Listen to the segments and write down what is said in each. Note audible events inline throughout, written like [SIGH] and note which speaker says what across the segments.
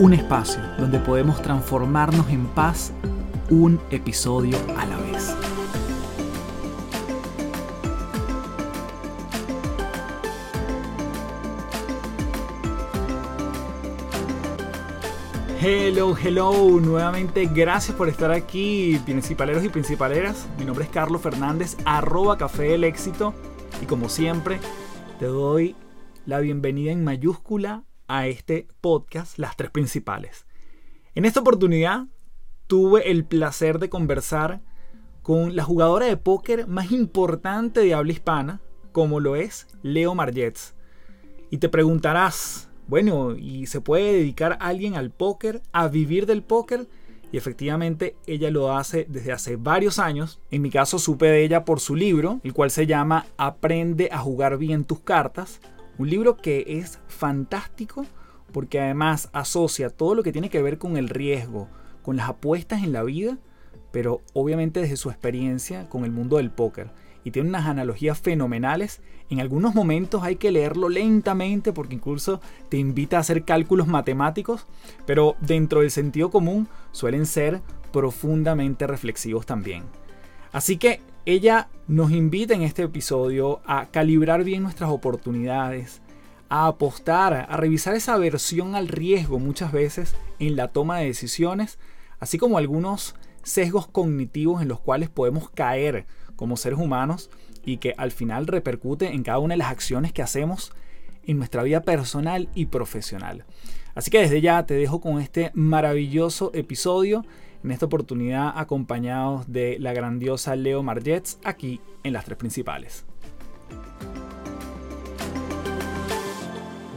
Speaker 1: Un espacio donde podemos transformarnos en paz un episodio a la vez. Hello, hello, nuevamente gracias por estar aquí, principaleros y principaleras. Mi nombre es Carlos Fernández, arroba Café del Éxito. Y como siempre, te doy la bienvenida en mayúscula a este podcast, Las Tres Principales. En esta oportunidad tuve el placer de conversar con la jugadora de póker más importante de habla hispana, como lo es Leo Margets. Y te preguntarás, bueno, ¿y se puede dedicar alguien al póker, a vivir del póker? Y efectivamente ella lo hace desde hace varios años. En mi caso supe de ella por su libro, el cual se llama Aprende a jugar bien tus cartas, un libro que es fantástico porque además asocia todo lo que tiene que ver con el riesgo, con las apuestas en la vida, pero obviamente desde su experiencia con el mundo del póker. Y tiene unas analogías fenomenales. En algunos momentos hay que leerlo lentamente porque incluso te invita a hacer cálculos matemáticos, pero dentro del sentido común suelen ser profundamente reflexivos también. Así que ella nos invita en este episodio a calibrar bien nuestras oportunidades, a apostar, a revisar esa aversión al riesgo muchas veces en la toma de decisiones, así como algunos sesgos cognitivos en los cuales podemos caer como seres humanos y que al final repercute en cada una de las acciones que hacemos en nuestra vida personal y profesional. Así que desde ya te dejo con este maravilloso episodio en esta oportunidad acompañados de la grandiosa Leo Margets aquí en las tres principales.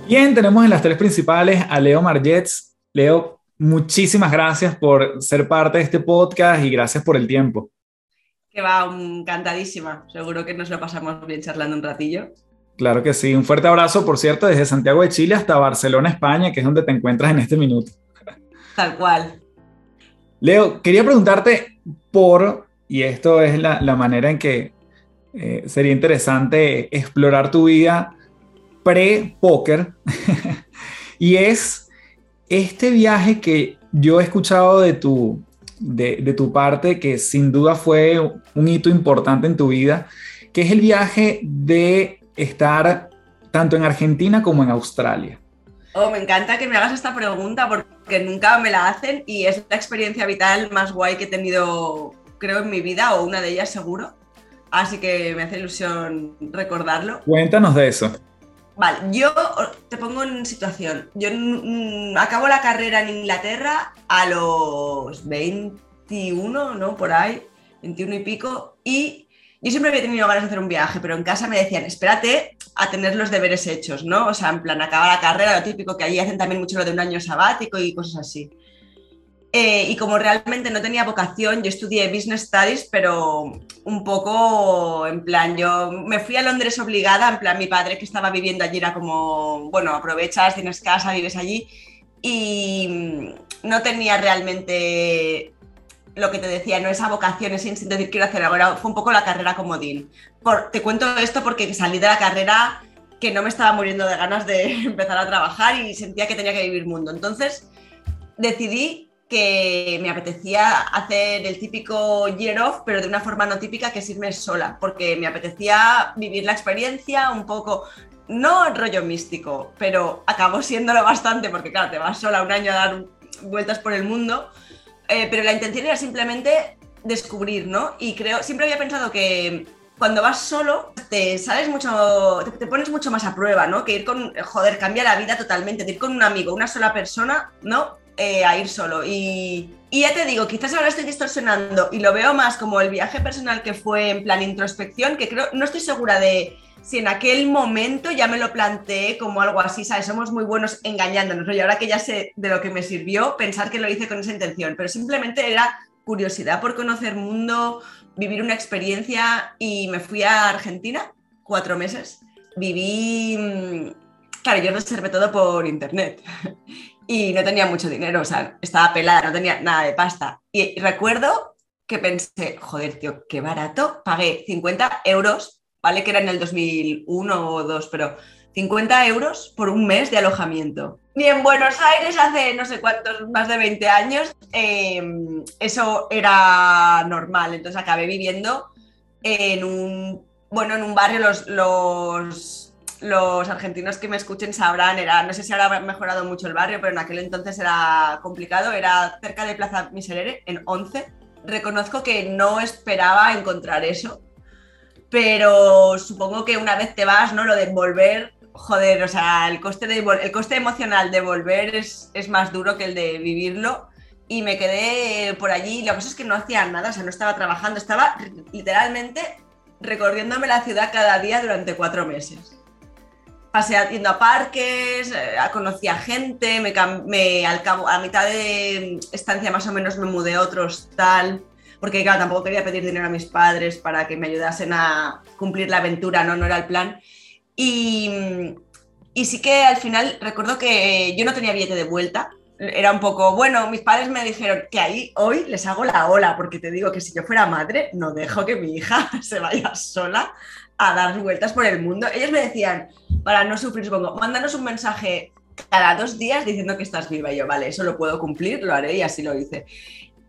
Speaker 1: Bien, tenemos en las tres principales a Leo Margets. Leo, muchísimas gracias por ser parte de este podcast y gracias por el tiempo.
Speaker 2: Que va, encantadísima. Seguro que nos lo pasamos bien charlando un ratillo.
Speaker 1: Claro que sí. Un fuerte abrazo, por cierto, desde Santiago de Chile hasta Barcelona, España, que es donde te encuentras en este minuto.
Speaker 2: Tal cual.
Speaker 1: Leo, quería preguntarte por, y esto es la, manera en que eh, sería interesante explorar tu vida pre-póker, [LAUGHS] y es este viaje que yo he escuchado de tu, de, de, tu parte, que sin duda fue un hito importante en tu vida, que es el viaje de estar tanto en Argentina como en Australia.
Speaker 2: Oh, me encanta que me hagas esta pregunta porque nunca me la hacen y es la experiencia vital más guay que he tenido, creo, en mi vida o una de ellas seguro. Así que me hace ilusión recordarlo.
Speaker 1: Cuéntanos de eso.
Speaker 2: Vale, yo te pongo en situación. Yo acabo la carrera en Inglaterra a los 21, ¿no? Por ahí, 21 y pico. Y yo siempre había tenido ganas de hacer un viaje, pero en casa me decían, espérate a tener los deberes hechos, ¿no? O sea, en plan, acabar la carrera, lo típico que allí hacen también mucho lo de un año sabático y cosas así. Eh, y como realmente no tenía vocación, yo estudié Business Studies, pero un poco en plan, yo me fui a Londres obligada, en plan, mi padre que estaba viviendo allí era como, bueno, aprovechas, tienes casa, vives allí, y no tenía realmente lo que te decía, no esa vocación, ese instinto de decir quiero hacer algo, fue un poco la carrera comodín. Por, te cuento esto porque salí de la carrera que no me estaba muriendo de ganas de [LAUGHS] empezar a trabajar y sentía que tenía que vivir mundo. Entonces decidí que me apetecía hacer el típico year off, pero de una forma no típica, que es irme sola, porque me apetecía vivir la experiencia un poco, no rollo místico, pero acabó siéndolo bastante, porque claro, te vas sola un año a dar vueltas por el mundo eh, pero la intención era simplemente descubrir, ¿no? Y creo, siempre había pensado que cuando vas solo te sales mucho, te, pones mucho más a prueba, ¿no? Que ir con, joder, cambia la vida totalmente, de ir con un amigo, una sola persona, ¿no? Eh, a ir solo. Y, y, ya te digo, quizás ahora estoy distorsionando y lo veo más como el viaje personal que fue en plan introspección, que creo, no estoy segura de, si en aquel momento ya me lo planteé como algo así, ¿sabes? Somos muy buenos engañándonos, ¿no? Y ahora que ya sé de lo que me sirvió, pensar que lo hice con esa intención, pero simplemente era curiosidad por conocer mundo, vivir una experiencia y me fui a Argentina cuatro meses. Viví, mm, claro, yo reservé todo por internet [LAUGHS] y no tenía mucho dinero, o sea, estaba pelada, no tenía nada de pasta. Y recuerdo que pensé, joder, tío, qué barato, pagué 50 euros ¿vale? Que era en el 2001 o 2, pero 50 euros por un mes de alojamiento. Y en Buenos Aires hace no sé cuántos, más de 20 años, em, eso era normal. Entonces acabé viviendo en un, bueno, en un barrio, los, los, los argentinos que me escuchen sabrán, era, no sé si ahora ha mejorado mucho el barrio, pero en aquel entonces era complicado, era cerca de Plaza Miserere, en 11. Reconozco que no esperaba encontrar eso pero supongo que una vez te vas, ¿no? Lo de volver, joder, o sea, el coste, de, el coste emocional de volver es, es más duro que el de vivirlo. Y me quedé por allí, la cosa es que no hacía nada, o sea, no estaba trabajando, estaba literalmente recorriéndome la ciudad cada día durante cuatro meses. Pasé yendo a parques, eh, conocí a gente, me, me, al cabo, a mitad de estancia más o menos me mudé a otro hostal porque claro, tampoco quería pedir dinero a mis padres para que me ayudasen a cumplir la aventura, no, no era el plan. Y, y sí que al final recuerdo que yo no tenía billete de vuelta, era un poco, bueno, mis padres me dijeron que ahí hoy les hago la ola, porque te digo que si yo fuera madre, no dejo que mi hija [LAUGHS] se vaya sola a dar vueltas por el mundo. Ellos me decían, para no sufrir, supongo, mándanos un mensaje cada dos días diciendo que estás viva. Y yo, vale, eso lo puedo cumplir, lo haré y así lo hice.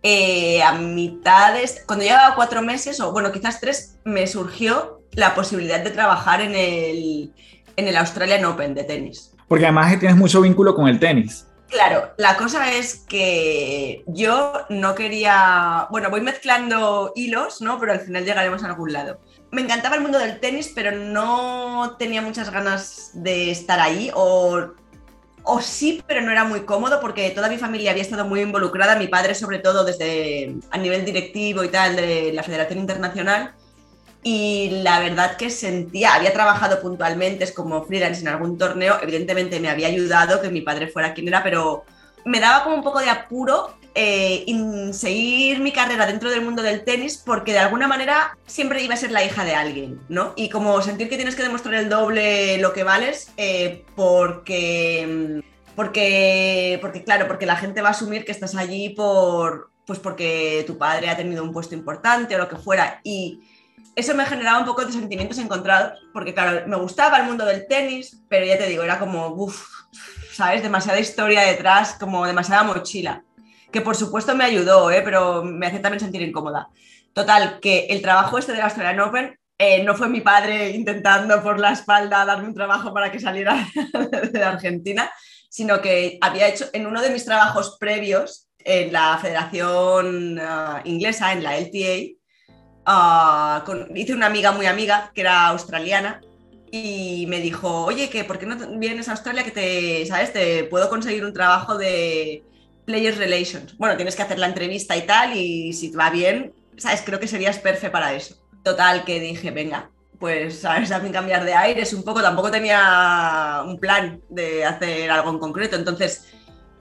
Speaker 2: Eh, a mitades, cuando llevaba cuatro meses, o bueno, quizás tres, me surgió la posibilidad de trabajar en el, en el Australian Open de tenis.
Speaker 1: Porque además tienes mucho vínculo con el tenis.
Speaker 2: Claro, la cosa es que yo no quería, bueno, voy mezclando hilos, ¿no? Pero al final llegaremos a algún lado. Me encantaba el mundo del tenis, pero no tenía muchas ganas de estar ahí o o sí, pero no era muy cómodo porque toda mi familia había estado muy involucrada, mi padre sobre todo desde a nivel directivo y tal de la Federación Internacional. Y la verdad que sentía, había trabajado puntualmente como freelance en algún torneo, evidentemente me había ayudado que mi padre fuera quien era, pero me daba como un poco de apuro eh, seguir mi carrera dentro del mundo del tenis porque de alguna manera siempre iba a ser la hija de alguien, ¿no? Y como sentir que tienes que demostrar el doble lo que vales eh, porque, porque, porque, claro, porque la gente va a asumir que estás allí por, pues porque tu padre ha tenido un puesto importante o lo que fuera. Y eso me generaba un poco de sentimientos encontrados porque, claro, me gustaba el mundo del tenis, pero ya te digo, era como, uff, ¿sabes? Demasiada historia detrás, como demasiada mochila que por supuesto me ayudó, ¿eh? pero me hace también sentir incómoda. Total, que el trabajo este de la Australian Open eh, no fue mi padre intentando por la espalda darme un trabajo para que saliera [LAUGHS] de Argentina, sino que había hecho en uno de mis trabajos previos en la Federación ah, Inglesa, en la LTA, ah, hice una amiga muy amiga que era australiana y me dijo, oye, que ¿por qué no vienes a Australia que te, sabes, te puedo conseguir un trabajo de Players Relations. Bueno, tienes que hacer la entrevista y tal, y si va bien, ¿sabes? Creo que serías perfecto para eso. Total, que dije, venga, pues, ¿sabes? También cambiar de aires un poco. Tampoco tenía un plan de hacer algo en concreto. Entonces,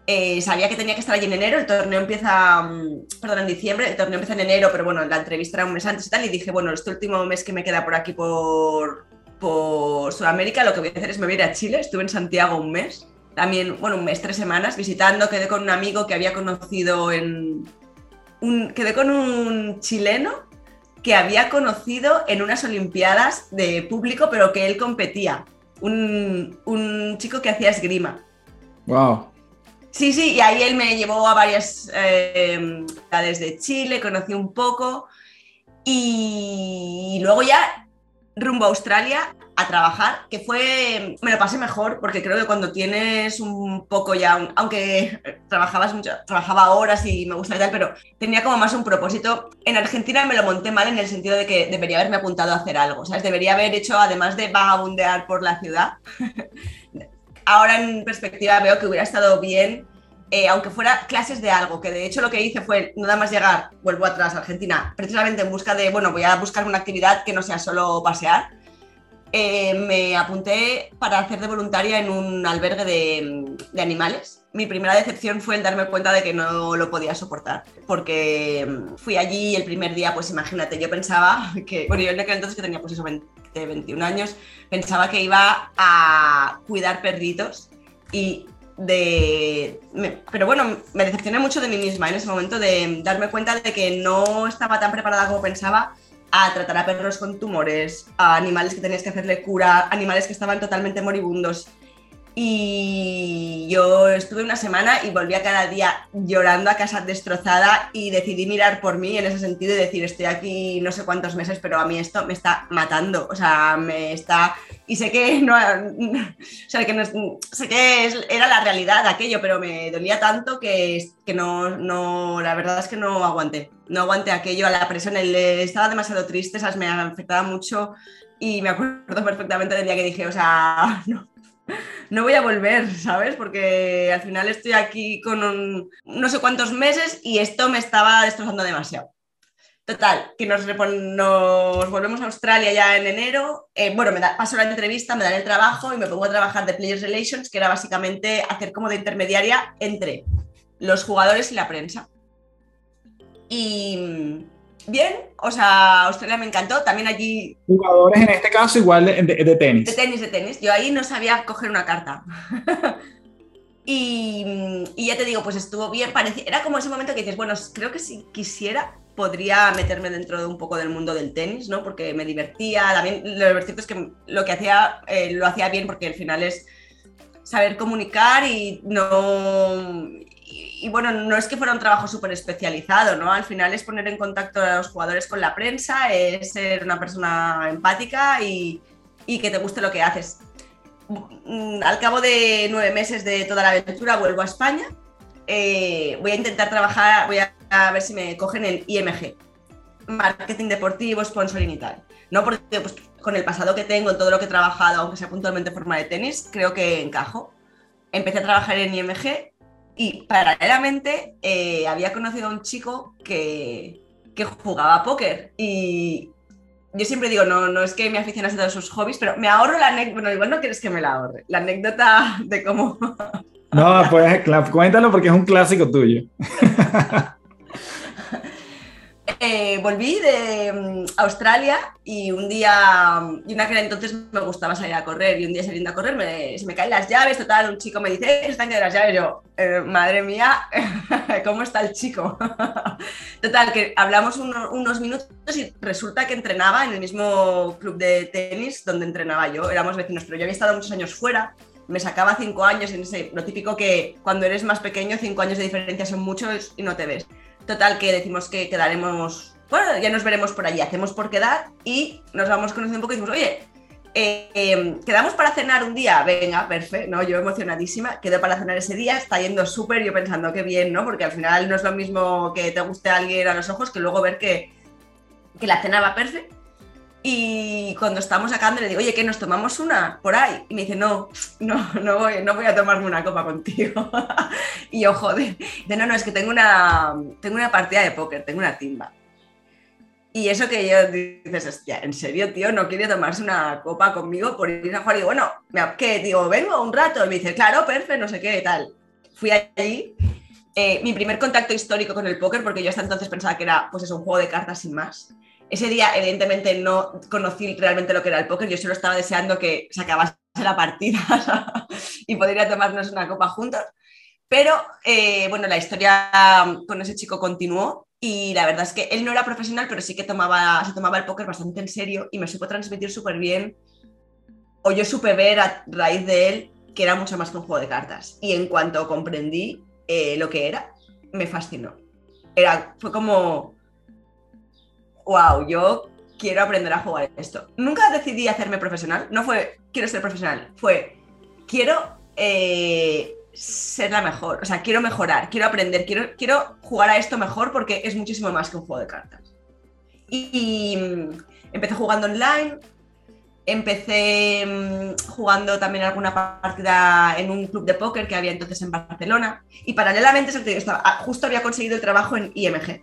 Speaker 2: eh, sabía que tenía que estar allí en enero. El torneo empieza, mm, perdón, en diciembre. El torneo empieza en enero, pero bueno, la entrevista era un mes antes y tal. Y dije, bueno, este último mes que me queda por aquí, por, por Sudamérica, lo que voy a hacer es me voy a ir a Chile. Estuve en Santiago un mes también, bueno, un mes, tres semanas visitando, quedé con un amigo que había conocido en... Un, quedé con un chileno que había conocido en unas Olimpiadas de público, pero que él competía. Un, un chico que hacía esgrima.
Speaker 1: ¡Wow!
Speaker 2: Sí, sí, y ahí él me llevó a varias eh, ciudades de Chile, conocí un poco. Y luego ya rumbo a Australia a trabajar, que fue, me lo pasé mejor, porque creo que cuando tienes un poco ya, aunque trabajabas mucho, trabajaba horas y me gusta y tal, pero tenía como más un propósito. En Argentina me lo monté mal en el sentido de que debería haberme apuntado a hacer algo, ¿sabes? Debería haber hecho, además de vagabundear por la ciudad, [LAUGHS] ahora en perspectiva veo que hubiera estado bien eh, aunque fuera clases de algo, que de hecho lo que hice fue nada más llegar, vuelvo atrás a Argentina, precisamente en busca de, bueno, voy a buscar una actividad que no sea solo pasear, eh, me apunté para hacer de voluntaria en un albergue de, animales. Mi primera decepción fue el darme cuenta de que no lo podía soportar, porque mm, fui allí el primer día, pues imagínate, yo pensaba [LAUGHS] que, bueno, yo en aquel entonces que tenía pues eso, 20, 21 años, pensaba que iba a cuidar perritos y de... pero bueno, me decepcioné mucho de mí misma en ese momento de darme cuenta de que no estaba tan preparada como pensaba a tratar a perros con tumores, a animales que tenías que hacerle cura, animales que estaban totalmente moribundos. Y yo estuve una semana y volvía cada día llorando a casa destrozada y decidí mirar por mí en ese sentido y decir, estoy aquí no sé cuántos meses, pero a mí esto me está matando, o sea, me está... Y sé que no... [LAUGHS] O sea, que no, sé que era la realidad aquello, pero me dolía tanto que, que no, no, la verdad es que no aguanté, no aguanté aquello a la presión, estaba demasiado triste, ¿sabes? me afectaba mucho y me acuerdo [LAUGHS] perfectamente del día que dije, o sea, [LAUGHS] no, no voy a volver, ¿sabes? Porque al final estoy aquí con no sé cuántos meses y esto me estaba destrozando demasiado. Total, que nos, volvemos a Australia ya en enero. Eh, bueno, me da, paso la entrevista, me dan el trabajo y me pongo a trabajar de Players Relations, que era básicamente hacer como de intermediaria entre los jugadores y la prensa. Y, bien, o sea, Australia me encantó, también allí...
Speaker 1: Jugadores en este caso igual de, tenis.
Speaker 2: De tenis, de tenis. Yo ahí no sabía coger una carta. [LAUGHS] y, ya te digo, pues estuvo bien, parecía, era como ese momento que dices, bueno, creo que si quisiera podría meterme dentro de un poco del mundo del tenis, ¿no? Porque me divertía, también lo cierto es que lo que hacía eh, lo hacía bien porque al final es saber comunicar y no y, bueno, no es que fuera un trabajo súper especializado, ¿no? Al final es poner en contacto a los jugadores con la prensa, es ser una persona empática y, que te guste lo que haces. Mm, al cabo de nueve meses de toda la aventura vuelvo a España. Eh, voy a intentar trabajar, voy a, ver si me cogen en IMG, marketing deportivo, sponsoring y tal. No porque pues, con el pasado que tengo, en todo lo que he trabajado, aunque sea puntualmente en forma de tenis, creo que encajo. Empecé a trabajar en IMG y paralelamente eh, había conocido a un chico que, que jugaba póker y yo siempre digo, no, no es que me aficionase a todos sus hobbies, pero me ahorro la anécdota, bueno, igual no quieres que me la ahorre, la anécdota de cómo...
Speaker 1: No, pues cuéntalo porque es un clásico tuyo. [LAUGHS]
Speaker 2: Eh, volví de mm, Australia y un día, mm, y una que entonces me gustaba salir a correr, y un día saliendo a correr me, se me caen las llaves, total, un chico me dice, eh, están que las llaves, yo, eh, madre mía, [LAUGHS] ¿cómo está el chico? [LAUGHS] total, que hablamos unos minutos y resulta que entrenaba en el mismo club de tenis donde entrenaba yo, éramos vecinos, pero yo había estado muchos años fuera, me sacaba cinco años en ese, lo típico que cuando eres más pequeño, cinco años de diferencia son muchos y no te ves. Total, que decimos que quedaremos, bueno, ya nos veremos por allí, hacemos por quedar y nos vamos conociendo un poco y decimos, oye, eh, em, quedamos para cenar un día, venga, perfecto, ¿no? Yo emocionadísima, quedo para cenar ese día, está yendo súper, yo pensando qué bien, ¿no? Porque al final no es lo mismo que te guste a alguien a los ojos que luego ver que, que la cena va perfecto. Y cuando estamos acabando le digo, oye, ¿qué nos tomamos una por ahí? Y me dice, no, no, no voy, no voy a tomarme una copa contigo. [LAUGHS] y yo, joder, dice, no, no, es que tengo una, tengo una partida de póker, tengo una timba. Y eso que yo dices, hostia, ¿en serio, tío? ¿No quiere tomarse una copa conmigo por ir a jugar? Y digo, bueno, ¿qué? Digo, vengo un rato. Y me dice, claro, perfecto, no sé qué, tal. Fui allí. Eh, mi primer contacto histórico con el póker, porque yo hasta entonces pensaba que era, pues es un juego de cartas sin más. Ese día, evidentemente, no conocí realmente lo que era el póker, yo solo estaba deseando que se acabase la partida [LAUGHS] y podría tomarnos una copa juntos. Pero eh, bueno, la historia con ese chico continuó y la verdad es que él no era profesional, pero sí que tomaba, se tomaba el póker bastante en serio y me supo transmitir súper bien, o yo supe ver a raíz de él que era mucho más que un juego de cartas. Y en cuanto comprendí eh, lo que era, me fascinó. Era, fue como, wow, yo quiero aprender a jugar esto. Nunca decidí hacerme profesional, no fue quiero ser profesional, fue quiero eh, ser la mejor, o sea, quiero mejorar, quiero aprender, quiero, quiero jugar a esto mejor porque es muchísimo más que un juego de cartas. Y, mm, empecé jugando online, empecé mm, jugando también alguna partida en un club de póker que había entonces en Barcelona y paralelamente justo había conseguido el trabajo en IMG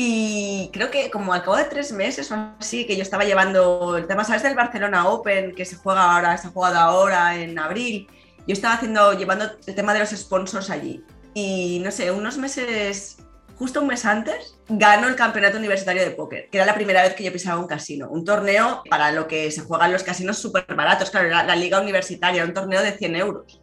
Speaker 2: Y creo que como al cabo de tres meses o así, que yo estaba llevando el tema, ¿sabes? Del Barcelona Open, que se juega ahora, se ha jugado ahora en abril. Yo estaba haciendo, llevando el tema de los sponsors allí. Y no sé, unos meses, justo un mes antes, gano el campeonato universitario de póker, que era la primera vez que yo pisaba un casino. Un torneo para lo que se juegan los casinos súper baratos, claro, la, la liga universitaria, un torneo de 100 euros.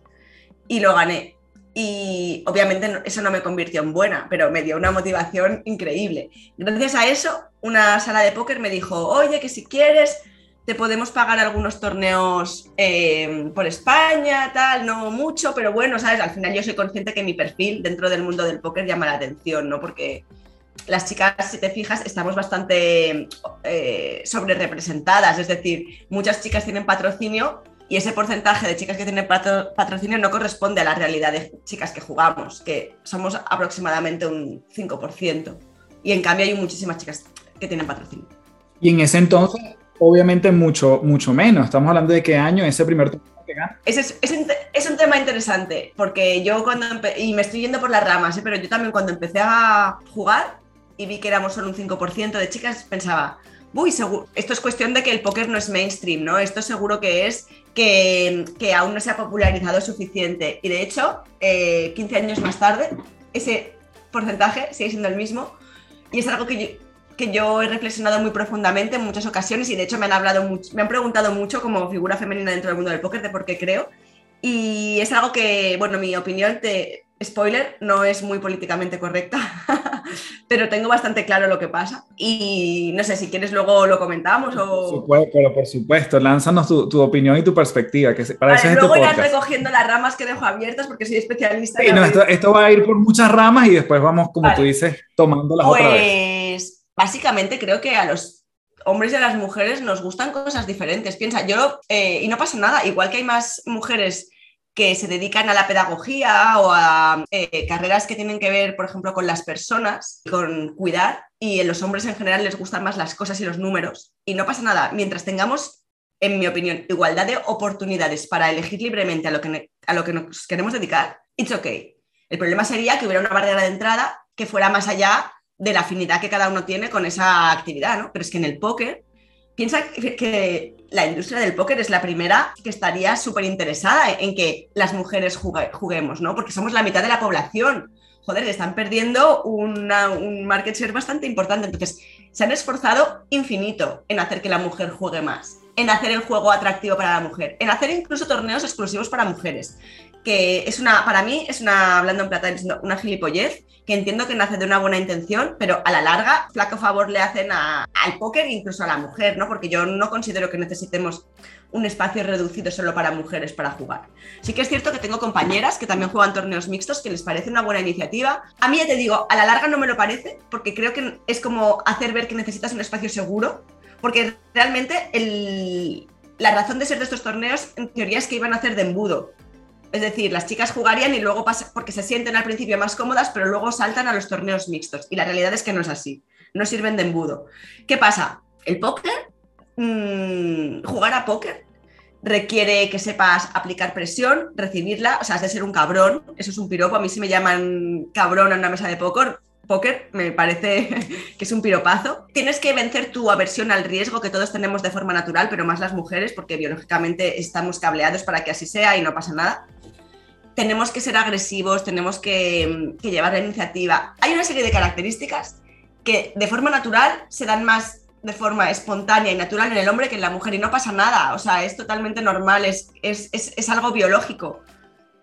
Speaker 2: Y lo gané y obviamente eso no me convirtió en buena, pero me dio una motivación increíble. Gracias a eso, una sala de póker me dijo, oye, que si quieres, te podemos pagar algunos torneos eh, por España, tal, no mucho, pero bueno, ¿sabes? Al final yo soy consciente que mi perfil dentro del mundo del póker llama la atención, ¿no? Porque las chicas, si te fijas, estamos bastante eh, sobre representadas, es decir, muchas chicas tienen patrocinio y ese porcentaje de chicas que tienen patrocinio no corresponde a la realidad de chicas que jugamos, que somos aproximadamente un 5%. Y en cambio hay muchísimas chicas que tienen patrocinio.
Speaker 1: Y en ese entonces, obviamente, mucho, mucho menos. Estamos hablando de qué año ese primer torneo que gana.
Speaker 2: Ese es, es, es, un tema interesante, porque yo cuando, y me estoy yendo por las ramas, ¿eh? pero yo también cuando empecé a jugar y vi que éramos solo un 5% de chicas, pensaba, uy, seguro, esto es cuestión de que el póker no es mainstream, ¿no? Esto seguro que es que, aún no se ha popularizado suficiente. Y de hecho, 15 eh, años más tarde, ese porcentaje sigue siendo el mismo. Y es algo que yo, he reflexionado muy profundamente en muchas ocasiones y de hecho me han hablado me han preguntado mucho como figura femenina dentro del mundo del póker de por qué creo. Y es algo que, bueno, mi opinión te, spoiler, no es muy políticamente correcta, [LAUGHS] pero tengo bastante claro lo que pasa. Y no sé si quieres luego lo comentamos o.
Speaker 1: Por supuesto, por supuesto. lánzanos tu, tu, opinión y tu perspectiva. Que para
Speaker 2: vale, luego irás recogiendo las ramas que dejo abiertas porque soy especialista.
Speaker 1: Sí, no, esto, esto, va a ir por muchas ramas y después vamos, como vale. tú dices, tomándolas
Speaker 2: pues,
Speaker 1: otra vez.
Speaker 2: Pues básicamente creo que a los hombres y a las mujeres nos gustan cosas diferentes. Piensa, yo, eh, y no pasa nada, igual que hay más mujeres que se dedican a la pedagogía o a eh, carreras que tienen que ver, por ejemplo, con las personas, con cuidar, y en los hombres en general les gustan más las cosas y los números. Y no pasa nada, mientras tengamos, en mi opinión, igualdad de oportunidades para elegir libremente a lo que, a lo que nos queremos dedicar, it's okay. El problema sería que hubiera una barrera de entrada que fuera más allá de la afinidad que cada uno tiene con esa actividad, ¿no? Pero es que en el póker piensa que la industria del póker es la primera que estaría súper interesada en que las mujeres juguemos, ¿no? Porque somos la mitad de la población. Joder, están perdiendo un market share bastante importante. Entonces, se han esforzado infinito en hacer que la mujer juegue más, en hacer el juego atractivo para la mujer, en hacer incluso torneos exclusivos para mujeres que es una, para mí es una, hablando en plata, una gilipollez, que entiendo que nace de una buena intención, pero a la larga, flaco favor le hacen al póker incluso a la mujer, ¿no? Porque yo no considero que necesitemos un espacio reducido solo para mujeres para jugar. Sí que es cierto que tengo compañeras que también juegan torneos mixtos, que les parece una buena iniciativa. A mí ya te digo, a la larga no me lo parece, porque creo que es como hacer ver que necesitas un espacio seguro, porque realmente la razón de ser de estos torneos, en teoría, es que iban a hacer de embudo. Es decir, las chicas jugarían y luego pasan, porque se sienten al principio más cómodas, pero luego saltan a los torneos mixtos. Y la realidad es que no es así. No sirven de embudo. ¿Qué pasa? El póker, mmm, jugar a póker requiere que sepas aplicar presión, recibirla, o sea, has de ser un cabrón, eso es un piropo, a mí si me llaman cabrón en una mesa de póker, póker me parece [LAUGHS] que es un piropazo. Tienes que vencer tu aversión al riesgo que todos tenemos de forma natural, pero más las mujeres, porque biológicamente estamos cableados para que así sea y no pasa nada tenemos que ser agresivos, tenemos que, que, llevar la iniciativa. Hay una serie de características que de forma natural se dan más de forma espontánea y natural en el hombre que en la mujer y no pasa nada, o sea, es totalmente normal, es, es, es, es algo biológico.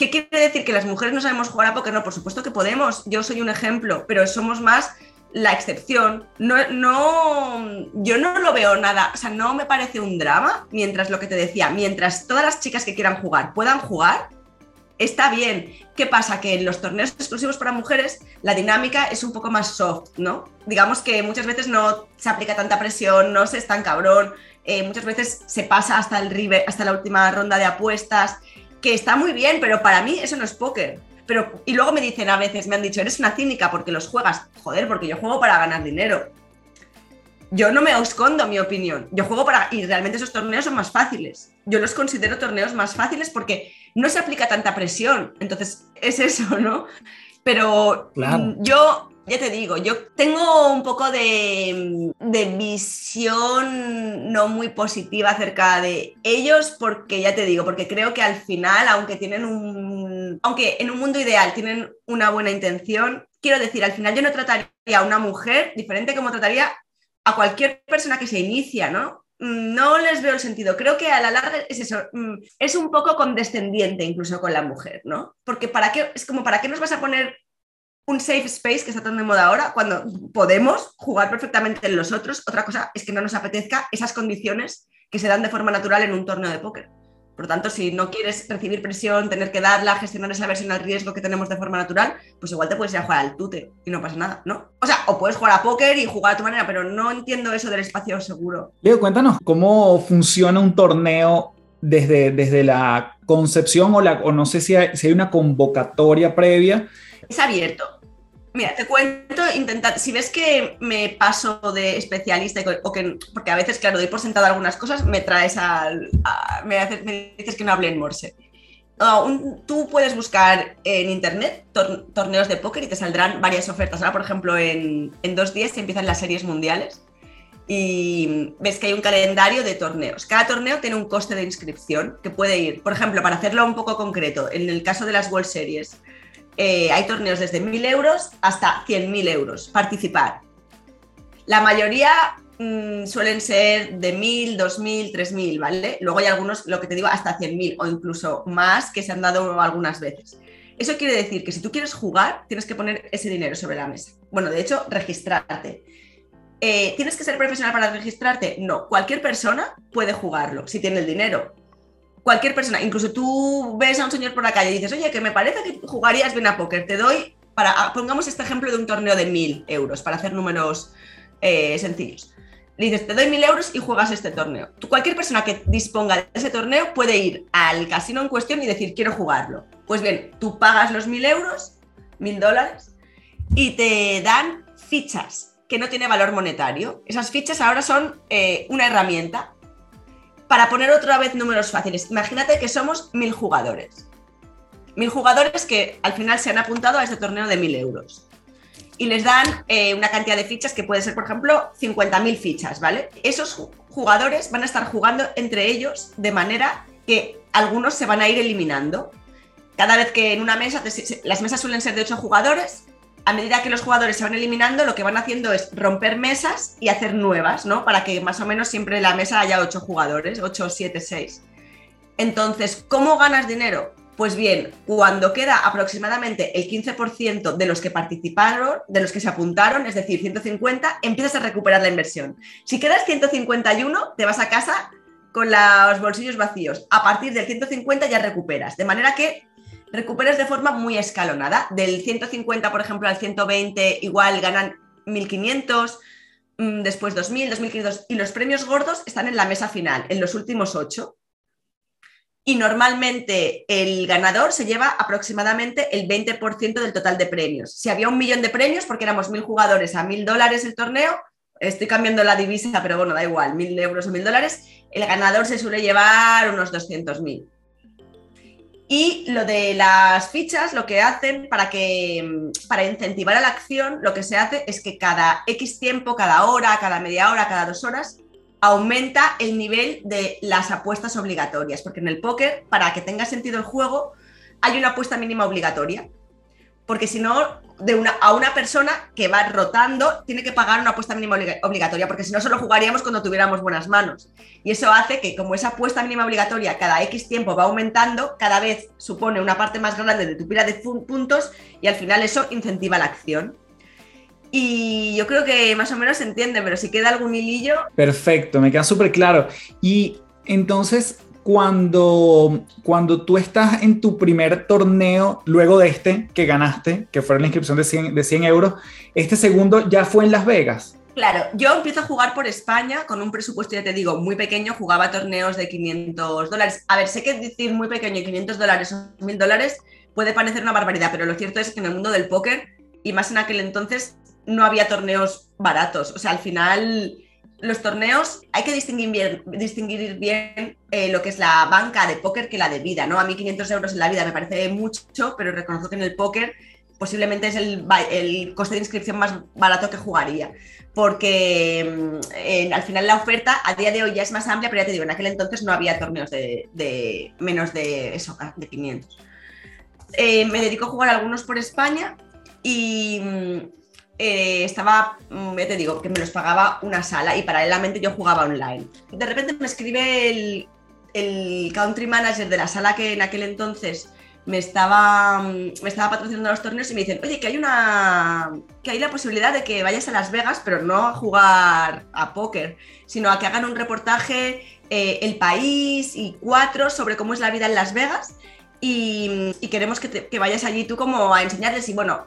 Speaker 2: ¿Qué quiere decir? ¿Que las mujeres no sabemos jugar a póker? No, por supuesto que podemos, yo soy un ejemplo, pero somos más la excepción. No, no, yo no lo veo nada, o sea, no me parece un drama, mientras lo que te decía, mientras todas las chicas que quieran jugar puedan jugar, está bien. ¿Qué pasa? Que en los torneos exclusivos para mujeres la dinámica es un poco más soft, ¿no? Digamos que muchas veces no se aplica tanta presión, no se es tan cabrón, eh, muchas veces se pasa hasta el river, hasta la última ronda de apuestas, que está muy bien, pero para mí eso no es póker. Pero, y luego me dicen a veces, me han dicho, eres una cínica porque los juegas. Joder, porque yo juego para ganar dinero. Yo no me escondo mi opinión. Yo juego para. Y realmente esos torneos son más fáciles. Yo los considero torneos más fáciles porque no se aplica tanta presión. Entonces, es eso, ¿no? Pero
Speaker 1: claro.
Speaker 2: yo ya te digo, yo tengo un poco de, visión no muy positiva acerca de ellos, porque ya te digo, porque creo que al final, aunque tienen un. Aunque en un mundo ideal tienen una buena intención, quiero decir, al final yo no trataría a una mujer diferente como trataría a cualquier persona que se inicia, ¿no? Mm, no les veo el sentido. Creo que a la larga es eso, mm, es un poco condescendiente incluso con la mujer, ¿no? Porque para qué, es como, ¿para qué nos vas a poner un safe space que está tan de moda ahora cuando podemos jugar perfectamente en los otros? Otra cosa es que no nos apetezca esas condiciones que se dan de forma natural en un torneo de póker. Por tanto, si no quieres recibir presión, tener que darla, gestionar esa versión al riesgo que tenemos de forma natural, pues igual te puedes ir a jugar al tute y no pasa nada, ¿no? O sea, o puedes jugar a póker y jugar a tu manera, pero no entiendo eso del espacio seguro.
Speaker 1: Leo, cuéntanos cómo funciona un torneo desde, desde la concepción o, la, o no sé si si hay una convocatoria previa.
Speaker 2: Es abierto. Mira, te cuento, intentar, si ves que me paso de especialista, o que, porque a veces, claro, doy por sentado algunas cosas, me traes al, me, dices que no hable en morse. tú puedes buscar en internet torneos de póker y te saldrán varias ofertas. Ahora, por ejemplo, en, en dos días se empiezan las series mundiales y ves que hay un calendario de torneos. Cada torneo tiene un coste de inscripción que puede ir, por ejemplo, para hacerlo un poco concreto, en el caso de las World Series, eh, hay torneos desde 1.000 euros hasta 100.000 euros participar. La mayoría mm, suelen ser de 1.000, 2.000, 3.000, ¿vale? Luego hay algunos, lo que te digo, hasta 100.000 o incluso más que se han dado algunas veces. Eso quiere decir que si tú quieres jugar, tienes que poner ese dinero sobre la mesa. Bueno, de hecho, registrarte. Eh, ¿Tienes que ser profesional para registrarte? No, cualquier persona puede jugarlo si tiene el dinero cualquier persona, incluso tú ves a un señor por la calle y dices, oye, que me parece que jugarías bien a póker, te doy, para, ah, pongamos este ejemplo de un torneo de mil euros, para hacer números eh, sencillos. Dices, te doy mil euros y juegas este torneo. cualquier persona que disponga de ese torneo puede ir al casino en cuestión y decir, quiero jugarlo. Pues bien, tú pagas los mil euros, mil dólares, y te dan fichas que no tiene valor monetario. Esas fichas ahora son eh, una herramienta para poner otra vez números fáciles, imagínate que somos mil jugadores. Mil jugadores que al final se han apuntado a este torneo de mil euros. Y les dan eh, una cantidad de fichas que puede ser, por ejemplo, 50.000 fichas, ¿vale? Esos jugadores van a estar jugando entre ellos de manera que algunos se van a ir eliminando. Cada vez que en una mesa, las mesas suelen ser de 8 jugadores, a medida que los jugadores se van eliminando, lo que van haciendo es romper mesas y hacer nuevas, ¿no? Para que más o menos siempre en la mesa haya ocho jugadores, 8, 7, 6. Entonces, ¿cómo ganas dinero? Pues bien, cuando queda aproximadamente el 15% de los que participaron, de los que se apuntaron, es decir, 150, empiezas a recuperar la inversión. Si quedas 151, te vas a casa con los bolsillos vacíos. A partir del 150 ya recuperas. De manera que recuperes de forma muy escalonada. Del 150, por ejemplo, al 120, igual ganan 1.500, mm, después 2.000, 2.500. Y los premios gordos están en la mesa final, en los últimos ocho. Y normalmente el ganador se lleva aproximadamente el 20% del total de premios. Si había un millón de premios, porque éramos mil jugadores a mil dólares el torneo, estoy cambiando la divisa, pero bueno, da igual, mil euros o mil dólares, el ganador se suele llevar unos 200.000. Y lo de las fichas, lo que hacen para, que, para incentivar a la acción, lo que se hace es que cada X tiempo, cada hora, cada media hora, cada dos horas, aumenta el nivel de las apuestas obligatorias. Porque en el póker, para que tenga sentido el juego, hay una apuesta mínima obligatoria. Porque si no, a una persona que va rotando tiene que pagar una apuesta mínima obligatoria, porque si no solo jugaríamos cuando tuviéramos buenas manos. Y eso hace que como esa apuesta mínima obligatoria cada X tiempo va aumentando, cada vez supone una parte más grande de tu pila de puntos y al final eso incentiva la acción. Y yo creo que más o menos se entiende, pero si queda algún hilillo...
Speaker 1: Perfecto, me queda súper claro. Y entonces, cuando, cuando tú estás en tu primer torneo, luego de este que ganaste, que fue la inscripción de 100, de 100 euros, este segundo ya fue en Las Vegas.
Speaker 2: Claro, yo empiezo a jugar por España con un presupuesto, ya te digo, muy pequeño, jugaba torneos de 500 dólares. A ver, sé que decir muy pequeño, 500 dólares o 1000 dólares puede parecer una barbaridad, pero lo cierto es que en el mundo del póker, y más en aquel entonces, no había torneos baratos. O sea, al final los torneos hay que distinguir bien, distinguir bien eh, lo que es la banca de póker que la de vida, ¿no? A mí 500 euros en la vida me parece mucho, pero reconozco que en el póker posiblemente es el, coste de inscripción más barato que jugaría, porque mm, al final la oferta a día de hoy ya es más amplia, pero ya te digo, en aquel entonces no había torneos de, menos de eso, de 500. Eh, me dedico a jugar algunos por España y mm, eh, estaba, mm, ya te digo, que me los pagaba una sala y paralelamente yo jugaba online. De repente me escribe el, country manager de la sala que en aquel entonces me estaba, me estaba patrocinando los torneos y me dicen, oye, que hay una. que hay la posibilidad de que vayas a Las Vegas, pero no a jugar a póker, sino a que hagan un reportaje eh, El País y cuatro sobre cómo es la vida en Las Vegas. Y, queremos que, que, vayas allí tú como a enseñarles y bueno,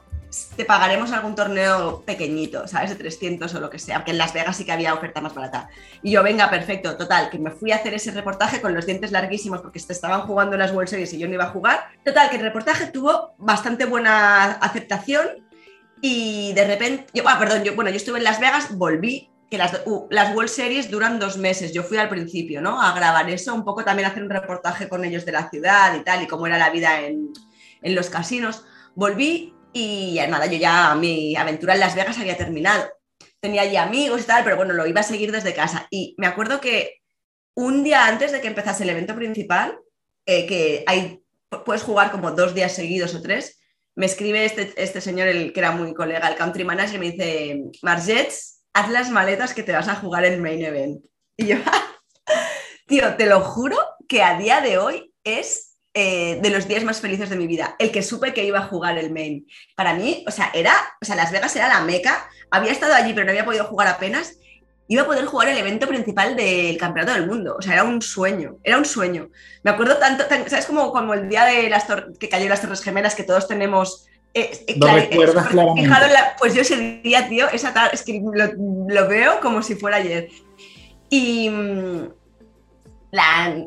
Speaker 2: te pagaremos algún torneo pequeñito, ¿sabes? De 300 o lo que sea, que en Las Vegas sí que había oferta más barata. Y yo, venga, perfecto, total, que me fui a hacer ese reportaje con los dientes larguísimos porque estaban jugando las World Series y yo no iba a jugar. Total, que el reportaje tuvo bastante buena aceptación y de repente, yo, ah, perdón, yo, bueno, yo estuve en Las Vegas, volví, que las, uh, las World Series duran dos meses, yo fui al principio, ¿no? A grabar eso, un poco también hacer un reportaje con ellos de la ciudad y tal, y cómo era la vida en, en los casinos. Volví y nada, yo ya mi aventura en Las Vegas había terminado. Tenía allí amigos y tal, pero bueno, lo iba a seguir desde casa. Y me acuerdo que un día antes de que empezase el evento principal, eh, que hay, puedes jugar como dos días seguidos o tres, me escribe este, este señor, el que era muy colega, el country manager, y me dice, Margets, haz las maletas que te vas a jugar el main event. Y yo, [LAUGHS] tío, te lo juro que a día de hoy es eh, de los días más felices de mi vida, el que supe que iba a jugar el main. Para mí, o sea, era, o sea, Las Vegas era la meca, había estado allí pero no había podido jugar apenas, iba a poder jugar el evento principal del Campeonato del Mundo, o sea, era un sueño, era un sueño. Me acuerdo tanto, ¿sabes? Como, como el día de las que cayó las Torres Gemelas, que todos tenemos...
Speaker 1: Eh, eh, recuerdas [LAUGHS]
Speaker 2: pues yo ese día, tío, esa tarde, es que lo, lo veo como si fuera ayer. Y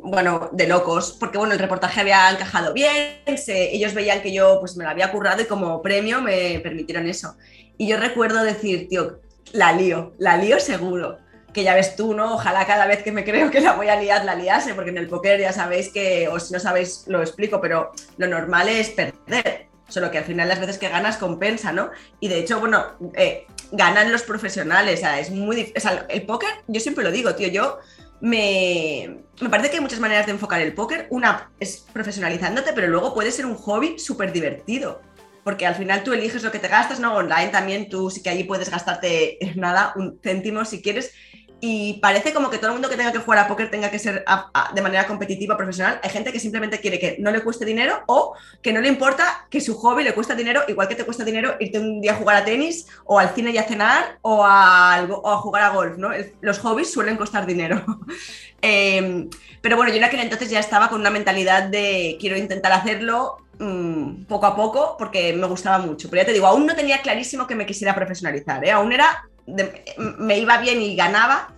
Speaker 2: bueno, de locos, porque bueno, el reportaje había encajado bien, ellos veían que yo pues me lo había currado y como premio me permitieron eso. Y yo recuerdo decir, tío, la lío, la lío seguro. Que ya ves tú, ¿no? Ojalá cada vez que me creo que la voy a liar, la liase, porque en el póker ya sabéis que, o si no sabéis, lo explico, pero lo normal es perder. Solo que al final las veces que ganas compensa, ¿no? Y de hecho, bueno, eh, ganan los profesionales, o sea, es muy difícil. el póker, yo siempre lo digo, tío, yo me, parece que hay muchas maneras de enfocar el póker. Una es profesionalizándote, pero luego puede ser un hobby súper divertido. Porque al final tú eliges lo que te gastas, ¿no? Online también tú sí que allí puedes gastarte nada, un céntimo si quieres y parece como que todo el mundo que tenga que jugar a póker tenga que ser de manera competitiva, profesional. Hay gente que simplemente quiere que no le cueste dinero o que no le importa que su hobby le cuesta dinero, igual que te cuesta dinero irte un día a jugar a tenis o al cine y a cenar o a, a jugar a golf, ¿no? Los hobbies suelen costar dinero. [LAUGHS] Em, pero bueno, yo en aquel entonces ya estaba con una mentalidad de quiero intentar hacerlo mm, poco a poco porque me gustaba mucho. Pero ya te digo, aún no tenía clarísimo que me quisiera profesionalizar, ¿eh? Aún era me iba bien y ganaba,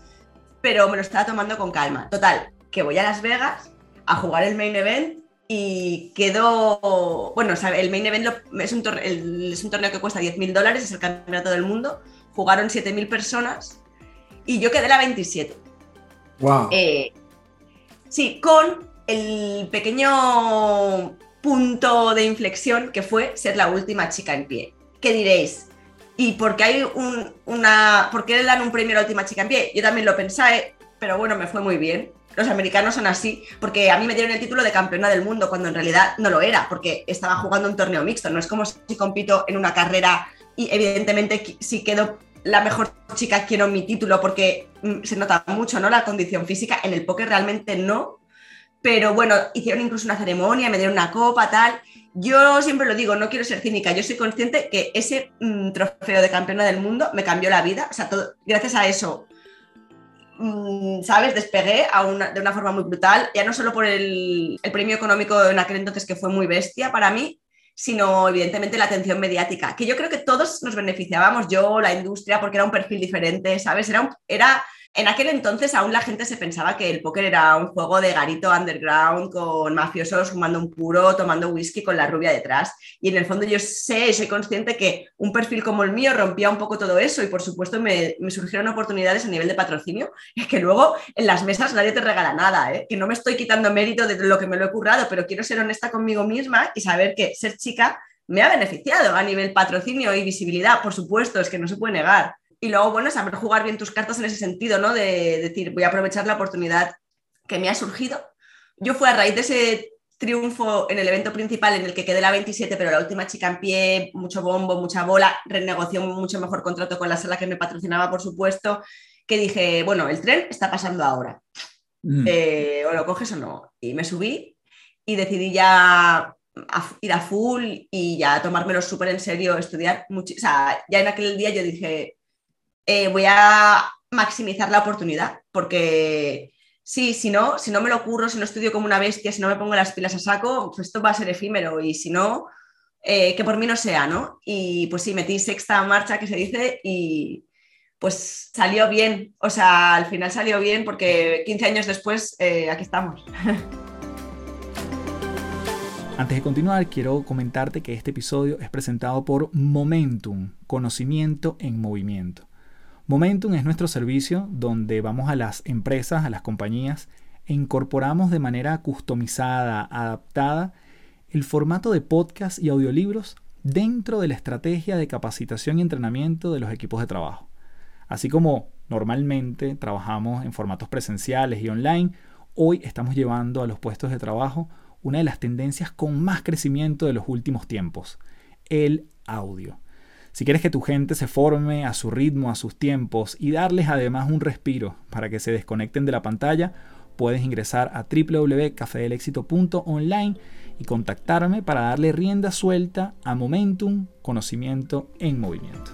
Speaker 2: pero me lo estaba tomando con calma. Total, que voy a Las Vegas a jugar el main event y quedó, bueno, el main event es, un es, un torneo que cuesta 10.000 dólares, es el campeonato del mundo, jugaron 7.000 personas y yo quedé la 27.
Speaker 1: Wow.
Speaker 2: Eh, sí, con el pequeño punto de inflexión que fue ser la última chica en pie. ¿Qué diréis? Y porque hay un, una. ¿Por qué le dan un premio a la última chica en pie? Yo también lo pensé, pero bueno, me fue muy bien. Los americanos son así, porque a mí me dieron el título de campeona del mundo cuando en realidad no lo era, porque estaba jugando un torneo mixto. No es como si compito en una carrera y evidentemente si quedo la mejor chica quiero mi título porque mm, se nota mucho, ¿no? La condición física. En el póker realmente no. Pero bueno, hicieron incluso una ceremonia, me dieron una copa, tal. Yo siempre lo digo, no quiero ser cínica, yo soy consciente que ese mm, trofeo de campeona del mundo me cambió la vida, o sea, gracias a eso, mm, ¿sabes? Despegué de una forma muy brutal, ya no solo por el, el premio económico en aquel entonces que fue muy bestia para mí, sino evidentemente la atención mediática, que yo creo que todos nos beneficiábamos, yo, la industria, porque era un perfil diferente, ¿sabes? Era, un, era en aquel entonces aún la gente se pensaba que el póker era un juego de garito underground con mafiosos fumando un puro, tomando whisky con la rubia detrás. Y en el fondo yo sé y soy consciente que un perfil como el mío rompía un poco todo eso y por supuesto me, surgieron oportunidades a nivel de patrocinio. [LAUGHS] Que luego en las mesas nadie te regala nada, ¿eh? que no me estoy quitando mérito de lo que me lo he currado, pero quiero ser honesta conmigo misma y saber que ser chica me ha beneficiado a nivel patrocinio y visibilidad, por supuesto, es que no se puede negar. Y luego, bueno, saber jugar bien tus cartas en ese sentido, ¿no? De, decir, voy a aprovechar la oportunidad que me ha surgido. Yo fui a raíz de ese triunfo en el evento principal en el que quedé la 27, pero la última chica en pie, mucho bombo, mucha bola, renegoció mucho mejor contrato con la sala que me patrocinaba, por supuesto, que dije, bueno, el tren está pasando ahora. Mm. Eh, o lo coges o no. Y me subí y decidí ya ir a full y ya tomármelo súper en serio, estudiar mucho. O sea, ya en aquel día yo dije, eh, voy a maximizar la oportunidad, porque sí, si no, si no me lo ocurro, si no estudio como una bestia, si no me pongo las pilas a saco, pues esto va a ser efímero y si no, eh, que por mí no sea, ¿no? Y pues sí, metí sexta marcha, que se dice, y pues salió bien, o sea, al final salió bien porque 15 años después eh, aquí estamos.
Speaker 1: Antes de continuar, quiero comentarte que este episodio es presentado por Momentum, conocimiento en movimiento. Momentum es nuestro servicio donde vamos a las empresas, a las compañías e incorporamos de manera customizada, adaptada, el formato de podcast y audiolibros dentro de la estrategia de capacitación y entrenamiento de los equipos de trabajo. Así como normalmente trabajamos en formatos presenciales y online, hoy estamos llevando a los puestos de trabajo una de las tendencias con más crecimiento de los últimos tiempos, el audio. Si quieres que tu gente se forme a su ritmo, a sus tiempos y darles además un respiro para que se desconecten de la pantalla, puedes ingresar a www.cafedelexito.online y contactarme para darle rienda suelta a Momentum, conocimiento en movimiento.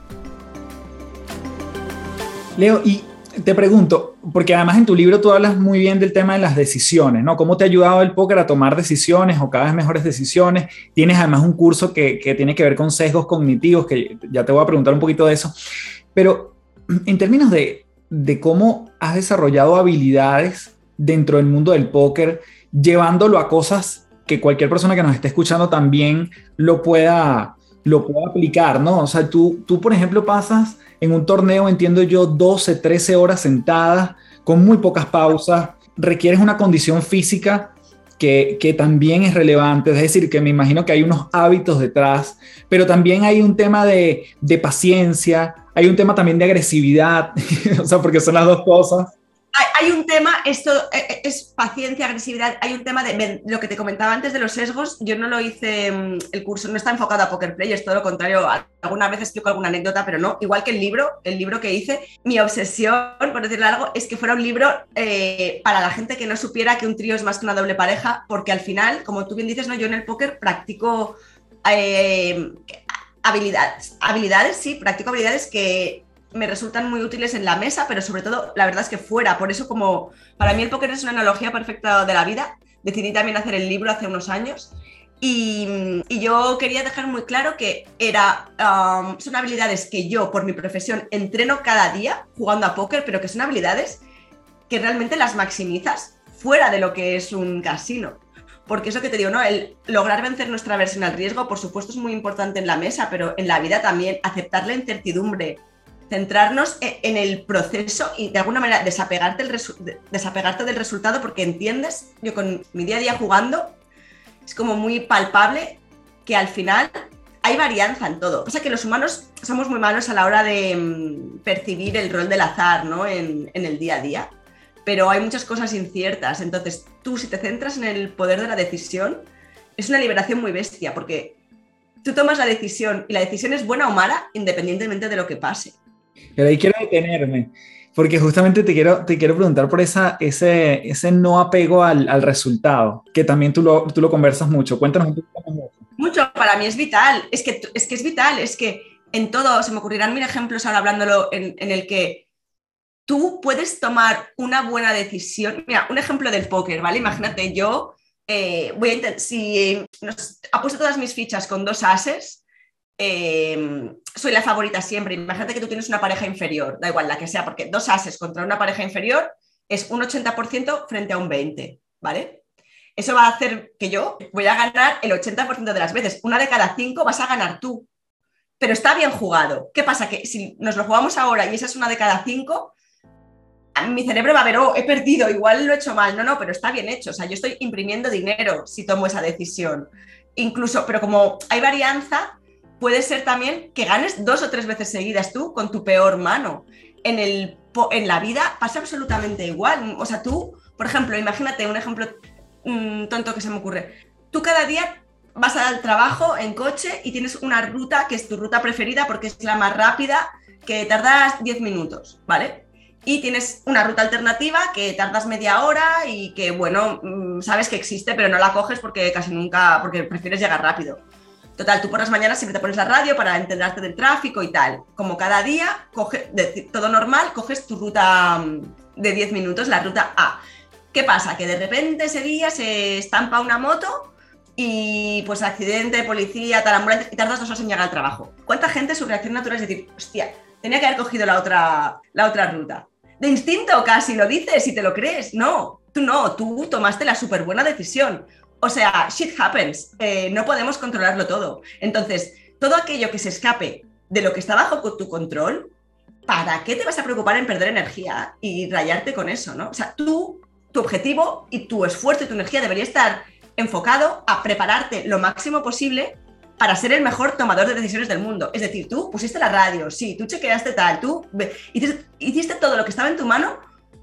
Speaker 1: Leo, y te pregunto, porque además en tu libro tú hablas muy bien del tema de las decisiones, ¿no? ¿Cómo te ha ayudado el póker a tomar decisiones o cada vez mejores decisiones? Tienes además un curso que, que tiene que ver con sesgos cognitivos, que ya te voy a preguntar un poquito de eso. Pero en términos de, de cómo has desarrollado habilidades dentro del mundo del póker, llevándolo a cosas que cualquier persona que nos esté escuchando también lo pueda, lo pueda aplicar, ¿no? O sea, tú, tú por ejemplo, pasas en un torneo, entiendo yo, 12, 13 horas sentadas, con muy pocas pausas, requieres una condición física que, que, también es relevante, es decir, que me imagino que hay unos hábitos detrás, pero también hay un tema de, de paciencia, hay un tema también de agresividad, [LAUGHS] o sea, porque son las dos cosas
Speaker 2: hay, un tema, esto eh, eh, es paciencia, agresividad, hay un tema de lo que te comentaba antes de los sesgos, yo no lo hice, mm, el curso no está enfocado a poker play, es todo lo contrario, alguna vez explico alguna anécdota, pero no, igual que el libro, el libro que hice, mi obsesión, por decirle algo, es que fuera un libro eh, para la gente que no supiera que un trío es más que una doble pareja, porque al final, como tú bien dices, ¿no? yo en el póker practico... habilidades, habilidades, sí, practico habilidades que me resultan muy útiles en la mesa, pero sobre todo, la verdad es que fuera. Por eso, como para mí el póker es una analogía perfecta de la vida, decidí también hacer el libro hace unos años. Y, yo quería dejar muy claro que era, um, son habilidades que yo, por mi profesión, entreno cada día jugando a póker, pero que son habilidades que realmente las maximizas fuera de lo que es un casino. Porque eso que te digo, ¿no? El lograr vencer nuestra versión al riesgo, por supuesto, es muy importante en la mesa, pero en la vida también aceptar la incertidumbre, centrarnos e-, en el proceso y de alguna manera desapegarte, del resultado porque entiendes, yo con mi día a día jugando, es como muy palpable que al final hay varianza en todo. Sea que los humanos somos muy malos a la hora de mm, percibir el rol del azar ¿no? en, en el día a día, pero hay muchas cosas inciertas. Entonces tú si te centras en el poder de la decisión, es una liberación muy bestia porque tú tomas la decisión y la decisión es buena o mala independientemente de lo que pase.
Speaker 1: Pero ahí quiero detenerme, porque justamente te quiero, te quiero preguntar por esa, ese, ese no apego al, al resultado, que también tú lo, tú lo conversas mucho. Cuéntanos un poco.
Speaker 2: Mucho, para mí es vital, es que, es que es vital, es que en todo, se me ocurrirán mil ejemplos ahora hablándolo en, en el que tú puedes tomar una buena decisión. Mira, un ejemplo del póker, ¿vale? Imagínate, yo eh, voy a si nos, apuesto todas mis fichas con dos ases, Em, soy la favorita siempre. Imagínate que tú tienes una pareja inferior, da igual la que sea, porque dos ases contra una pareja inferior es un 80% frente a un 20%, ¿vale? Eso va a hacer que yo voy a ganar el 80% de las veces. Una de cada cinco vas a ganar tú. Pero está bien jugado. ¿Qué pasa? Que si nos lo jugamos ahora y esa es una de cada cinco, mi cerebro va a ver, oh, he perdido, igual lo he hecho mal. No, no, pero está bien hecho. O sea, yo estoy imprimiendo dinero si tomo esa decisión. incluso, pero como hay varianza, puede ser también que ganes dos o tres veces seguidas tú con tu peor mano. En, el, en la vida pasa absolutamente igual. O sea, tú, por ejemplo, imagínate un ejemplo mm, tonto que se me ocurre. Tú cada día vas al trabajo en coche y tienes una ruta que es tu ruta preferida porque es la más rápida, que tardas 10 minutos, ¿vale? Y tienes una ruta alternativa que tardas media hora y que, bueno, mm, sabes que existe, pero no la coges porque casi nunca, porque prefieres llegar rápido. Total, tú por las mañanas siempre te pones la radio para enterarte del tráfico y tal. Como cada día, coge, todo normal, coges tu ruta mm, de 10 minutos, la ruta A. ¿Qué pasa? Que de repente ese día se estampa una moto y pues accidente, policía, tal, ambulancia, y tardas dos horas en llegar al trabajo. ¿Cuánta gente su reacción natural es decir, hostia, tenía que haber cogido la otra, la otra ruta? De instinto casi lo dices y te lo crees. No, tú no, tú tomaste la súper buena decisión. O sea, shit happens, eh, no podemos controlarlo todo. Entonces, todo aquello que se escape de lo que está bajo tu control, ¿para qué te vas a preocupar en perder energía y rayarte con eso, no? O sea, tú, tu objetivo y tu esfuerzo y tu energía debería estar enfocado a prepararte lo máximo posible para ser el mejor tomador de decisiones del mundo. Es decir, tú pusiste la radio, sí, tú chequeaste tal, tú hiciste todo lo que estaba en tu mano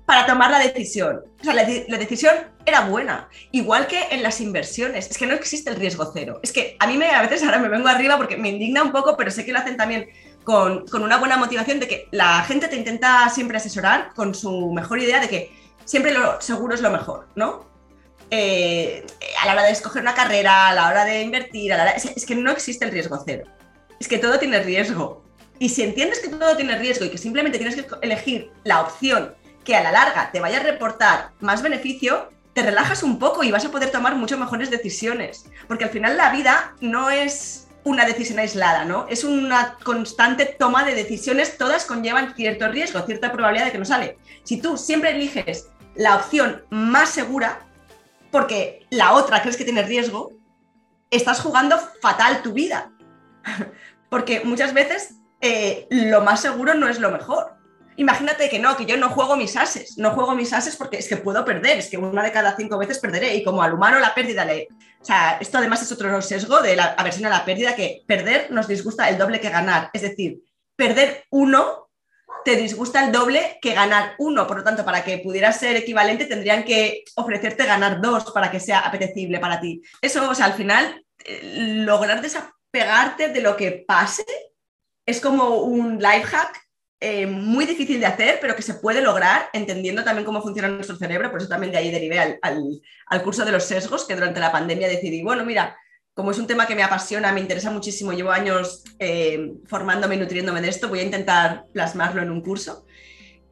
Speaker 2: para tomar la decisión. O sea, la, decisión era buena. Igual que en las inversiones. Es que no existe el riesgo cero. Es que a mí me, a veces ahora me vengo arriba porque me indigna un poco, pero sé que lo hacen también con, una buena motivación de que la gente te intenta siempre asesorar con su mejor idea de que siempre lo seguro es lo mejor, ¿no? Eh, a la hora de escoger una carrera, a la hora de invertir, es que no existe el riesgo cero. Es que todo tiene riesgo. Y si entiendes que todo tiene riesgo y que simplemente tienes que elegir la opción que a la larga te vaya a reportar más beneficio, te relajas un poco y vas a poder tomar mucho mejores decisiones. Porque al final la vida no es una decisión aislada, ¿no? Es una constante toma de decisiones, todas conllevan cierto riesgo, cierta probabilidad de que no sale. Si tú siempre eliges la opción más segura, porque la otra crees que tiene riesgo, estás jugando fatal tu vida. [LAUGHS] porque muchas veces eh, lo más seguro no es lo mejor. Imagínate que no, que yo no juego mis ases, no juego mis ases porque es que puedo perder, es que una de cada cinco veces perderé y como al humano la pérdida le... O sea, esto además es otro sesgo de la aversión a la pérdida, que perder nos disgusta el doble que ganar, es decir, perder uno te disgusta el doble que ganar uno, por lo tanto, para que pudiera ser equivalente tendrían que ofrecerte ganar dos para que sea apetecible para ti. Eso, o sea, al final, eh, lograr desapegarte de lo que pase es como un life hack eh, muy difícil de hacer, pero que se puede lograr entendiendo también cómo funciona nuestro cerebro. Por eso también de ahí derivé al, curso de los sesgos, que durante la pandemia decidí, bueno, mira, como es un tema que me apasiona, me interesa muchísimo, llevo años eh, formándome y nutriéndome de esto, voy a intentar plasmarlo en un curso.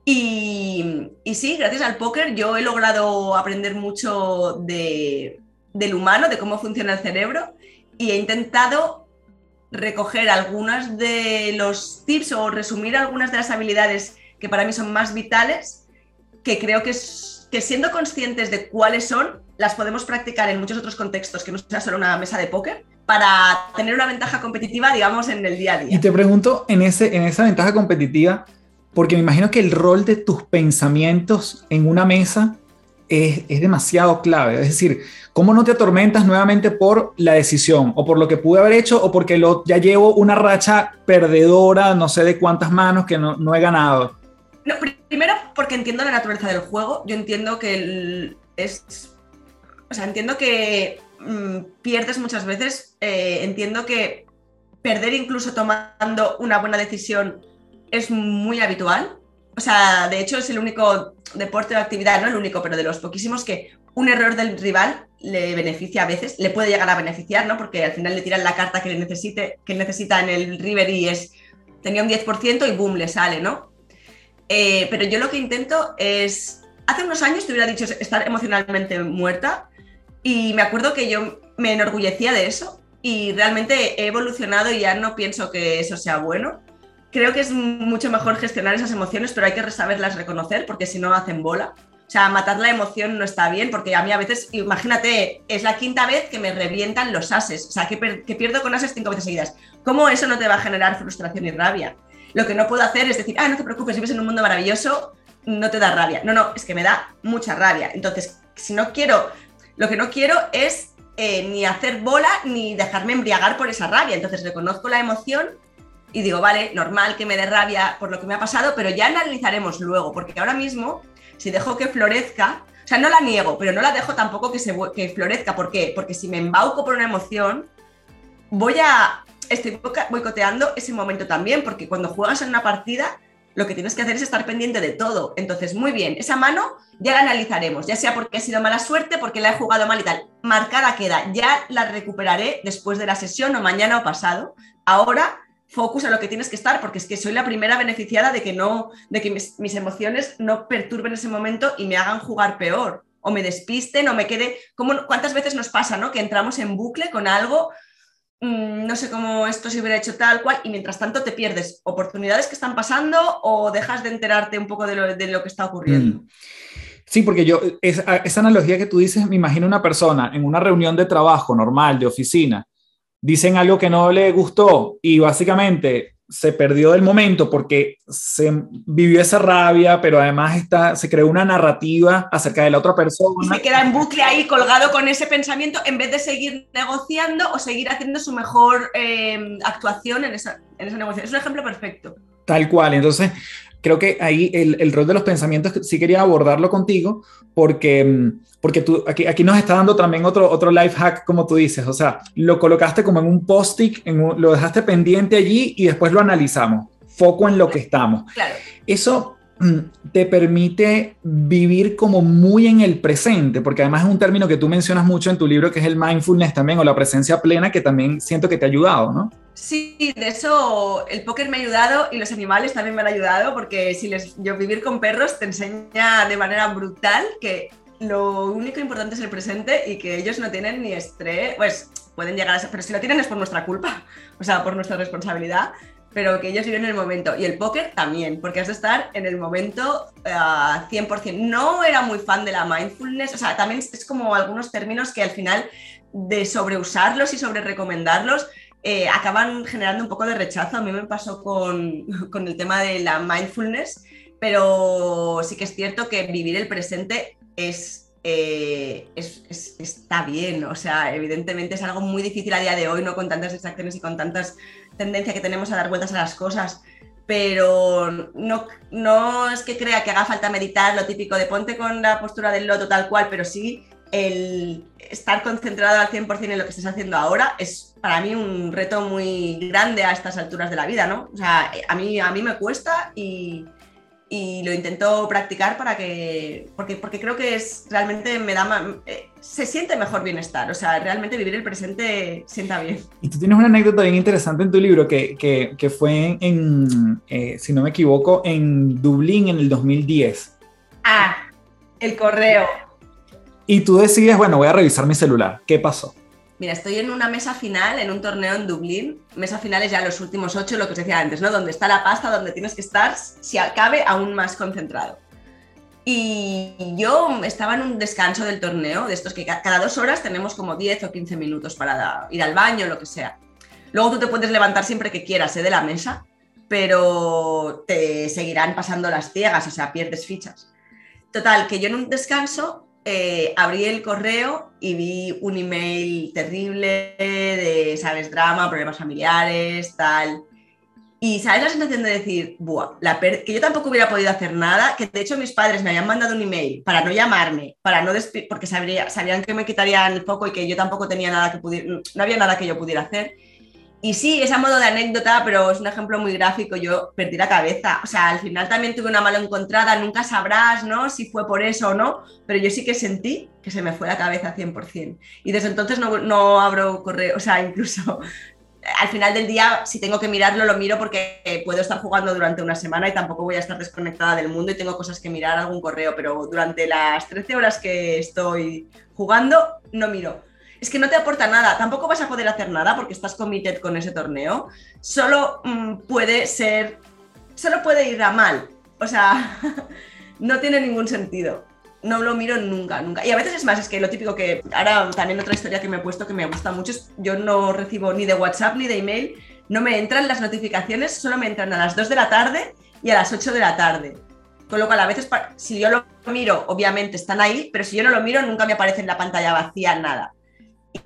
Speaker 2: Y, sí, gracias al póker yo he logrado aprender mucho del humano, de cómo funciona el cerebro y he intentado recoger algunos de los tips o resumir algunas de las habilidades que para mí son más vitales, que creo que, que siendo conscientes de cuáles son, las podemos practicar en muchos otros contextos, que no sea solo una mesa de póker, para tener una ventaja competitiva, digamos, en el día a día.
Speaker 1: Y te pregunto, en, ese, en esa ventaja competitiva, porque me imagino que el rol de tus pensamientos en una mesa es, es demasiado clave. Es decir, ¿Cómo no te atormentas nuevamente por la decisión o por lo que pude haber hecho o porque lo, ya llevo una racha perdedora, no sé de cuántas manos que no, he ganado?
Speaker 2: No, primero porque entiendo la naturaleza del juego. Yo entiendo que es... O sea, entiendo que mm, pierdes muchas veces. Eh, entiendo que perder incluso tomando una buena decisión es muy habitual. O sea, de hecho es el único deporte o actividad, no el único, pero de los poquísimos que un error del rival le beneficia a veces, le puede llegar a beneficiar, ¿no? Porque al final le tiran la carta que le necesite, que necesita en el river y es tenía un 10% y boom, le sale, ¿no? Eh, pero yo lo que intento es, hace unos años te hubiera dicho estar emocionalmente muerta y me acuerdo que yo me enorgullecía de eso y realmente he evolucionado y ya no pienso que eso sea bueno. Creo que es mucho mejor gestionar esas emociones, pero hay que saberlas reconocer porque si no hacen bola. O sea, matar la emoción no está bien, porque a mí a veces, imagínate, es la quinta vez que me revientan los ases, o sea, que, pierdo con ases cinco veces seguidas. ¿Cómo eso no te va a generar frustración y rabia? Lo que no puedo hacer es decir, ah, no te preocupes, vives en un mundo maravilloso, no te da rabia. No, no, es que me da mucha rabia. Entonces, si no quiero, lo que no quiero es eh, ni hacer bola ni dejarme embriagar por esa rabia. Entonces reconozco la emoción y digo, vale, normal que me dé rabia por lo que me ha pasado, pero ya analizaremos luego, porque ahora mismo, si dejo que florezca, o sea, no la niego, pero no la dejo tampoco que, se, que florezca. ¿Por qué? Porque si me embauco por una emoción, voy a... Estoy boicoteando ese momento también, porque cuando juegas en una partida, lo que tienes que hacer es estar pendiente de todo. Entonces, muy bien, esa mano ya la analizaremos, ya sea porque ha sido mala suerte, porque la he jugado mal y tal. Marcada queda, ya la recuperaré después de la sesión o mañana o pasado. Ahora, focus a lo que tienes que estar, porque es que soy la primera beneficiada de que no, de que mis, emociones no perturben ese momento y me hagan jugar peor, o me despisten, o me quede. ¿Cuántas veces nos pasa, no? Que entramos en bucle con algo Mm, no sé cómo esto se hubiera hecho tal cual, y mientras tanto te pierdes oportunidades que están pasando o dejas de enterarte un poco de lo, que está ocurriendo. Mm.
Speaker 1: Sí, porque yo, esa analogía que tú dices, me imagino una persona en una reunión de trabajo normal, de oficina, dicen algo que no le gustó y básicamente se perdió del momento porque se vivió esa rabia, pero además está, se creó una narrativa acerca de la otra persona.
Speaker 2: Y se queda en bucle ahí colgado con ese pensamiento en vez de seguir negociando o seguir haciendo su mejor eh, actuación en esa, en esa negociación. Es un ejemplo perfecto.
Speaker 1: Tal cual. Entonces, creo que ahí el, el, rol de los pensamientos sí quería abordarlo contigo porque, mm, porque tú, aquí, aquí nos está dando también otro, otro life hack, como tú dices, o sea, lo colocaste como en un post-it, lo dejaste pendiente allí y después lo analizamos, foco en lo que estamos.
Speaker 2: Claro.
Speaker 1: Eso te permite vivir como muy en el presente, porque además es un término que tú mencionas mucho en tu libro, que es el mindfulness también, o la presencia plena, que también siento que te ha ayudado, ¿no?
Speaker 2: Sí, de eso el póker me ha ayudado y los animales también me han ayudado porque si les, yo vivir con perros te enseña de manera brutal que lo único importante es el presente y que ellos no tienen ni estrés, pues pueden llegar a ser, pero si lo tienen es por nuestra culpa, o sea, por nuestra responsabilidad, pero que ellos viven en el momento. Y el póker también, porque has de estar en el momento uh, eh, 100%. No era muy fan de la mindfulness, o sea, también es como algunos términos que al final de sobreusarlos y sobre recomendarlos eh, acaban generando un poco de rechazo. A mí me pasó con, [LAUGHS] con, el tema de la mindfulness, pero sí que es cierto que vivir el presente es, eh, es, está bien. O sea, evidentemente es algo muy difícil a día de hoy, ¿no? Con tantas distracciones y con tantas tendencias que tenemos a dar vueltas a las cosas. Pero no, no es que crea que haga falta meditar lo típico de ponte con la postura del loto tal cual, pero sí el estar concentrado al 100% en lo que estás haciendo ahora es para mí un reto muy grande a estas alturas de la vida, ¿no? O sea, a mí, a mí me cuesta y, lo intento practicar para que, porque, porque creo que es realmente me da, eh, se siente mejor bienestar, o sea, realmente vivir el presente sienta bien.
Speaker 1: Y tú tienes una anécdota bien interesante en tu libro que, que, fue en, eh, si no me equivoco, en Dublín en el 2010.
Speaker 2: Ah, el correo.
Speaker 1: Y tú decides, bueno, voy a revisar mi celular. ¿Qué pasó?
Speaker 2: Mira, estoy en una mesa final, en un torneo en Dublín. Mesa final es ya los últimos ocho, lo que os decía antes, ¿no? Donde está la pasta, donde tienes que estar, si cabe, aún más concentrado. Y yo estaba en un descanso del torneo, de estos que cada dos horas tenemos como 10 o 15 minutos para ir al baño, lo que sea. Luego tú te puedes levantar siempre que quieras ¿eh? de la mesa, pero te seguirán pasando las ciegas, o sea, pierdes fichas. Total, que yo en un descanso eh, abrí el correo y vi un email terrible de, ¿sabes? Drama, problemas familiares, tal. Y sabes la sensación de decir, Buah, la que yo tampoco hubiera podido hacer nada, que de hecho mis padres me habían mandado un email para no llamarme, para no porque sabrían que me quitarían el foco y que yo tampoco tenía nada que pudiera, no había nada que yo pudiera hacer. Y sí, es a modo de anécdota, pero es un ejemplo muy gráfico. Yo perdí la cabeza. O sea, al final también tuve una mala encontrada. Nunca sabrás, ¿no? Si fue por eso o no. Pero yo sí que sentí que se me fue la cabeza 100%. Y desde entonces no, no abro correo. O sea, incluso [LAUGHS] al final del día, si tengo que mirarlo, lo miro porque puedo estar jugando durante una semana y tampoco voy a estar desconectada del mundo y tengo cosas que mirar, algún correo. Pero durante las 13 horas que estoy jugando, no miro es que no te aporta nada, tampoco vas a poder hacer nada porque estás committed con ese torneo, solo mm, puede ser, solo puede ir a mal, o sea, [LAUGHS] no tiene ningún sentido. No lo miro nunca, nunca. Y a veces es más, es que lo típico que ahora también otra historia que me he puesto que me gusta mucho es yo no recibo ni de WhatsApp ni de email, no me entran las notificaciones, solo me entran a las 2 de la tarde y a las 8 de la tarde. Con lo cual, a veces, si yo lo miro, obviamente están ahí, pero si yo no lo miro, nunca me aparece en la pantalla vacía nada.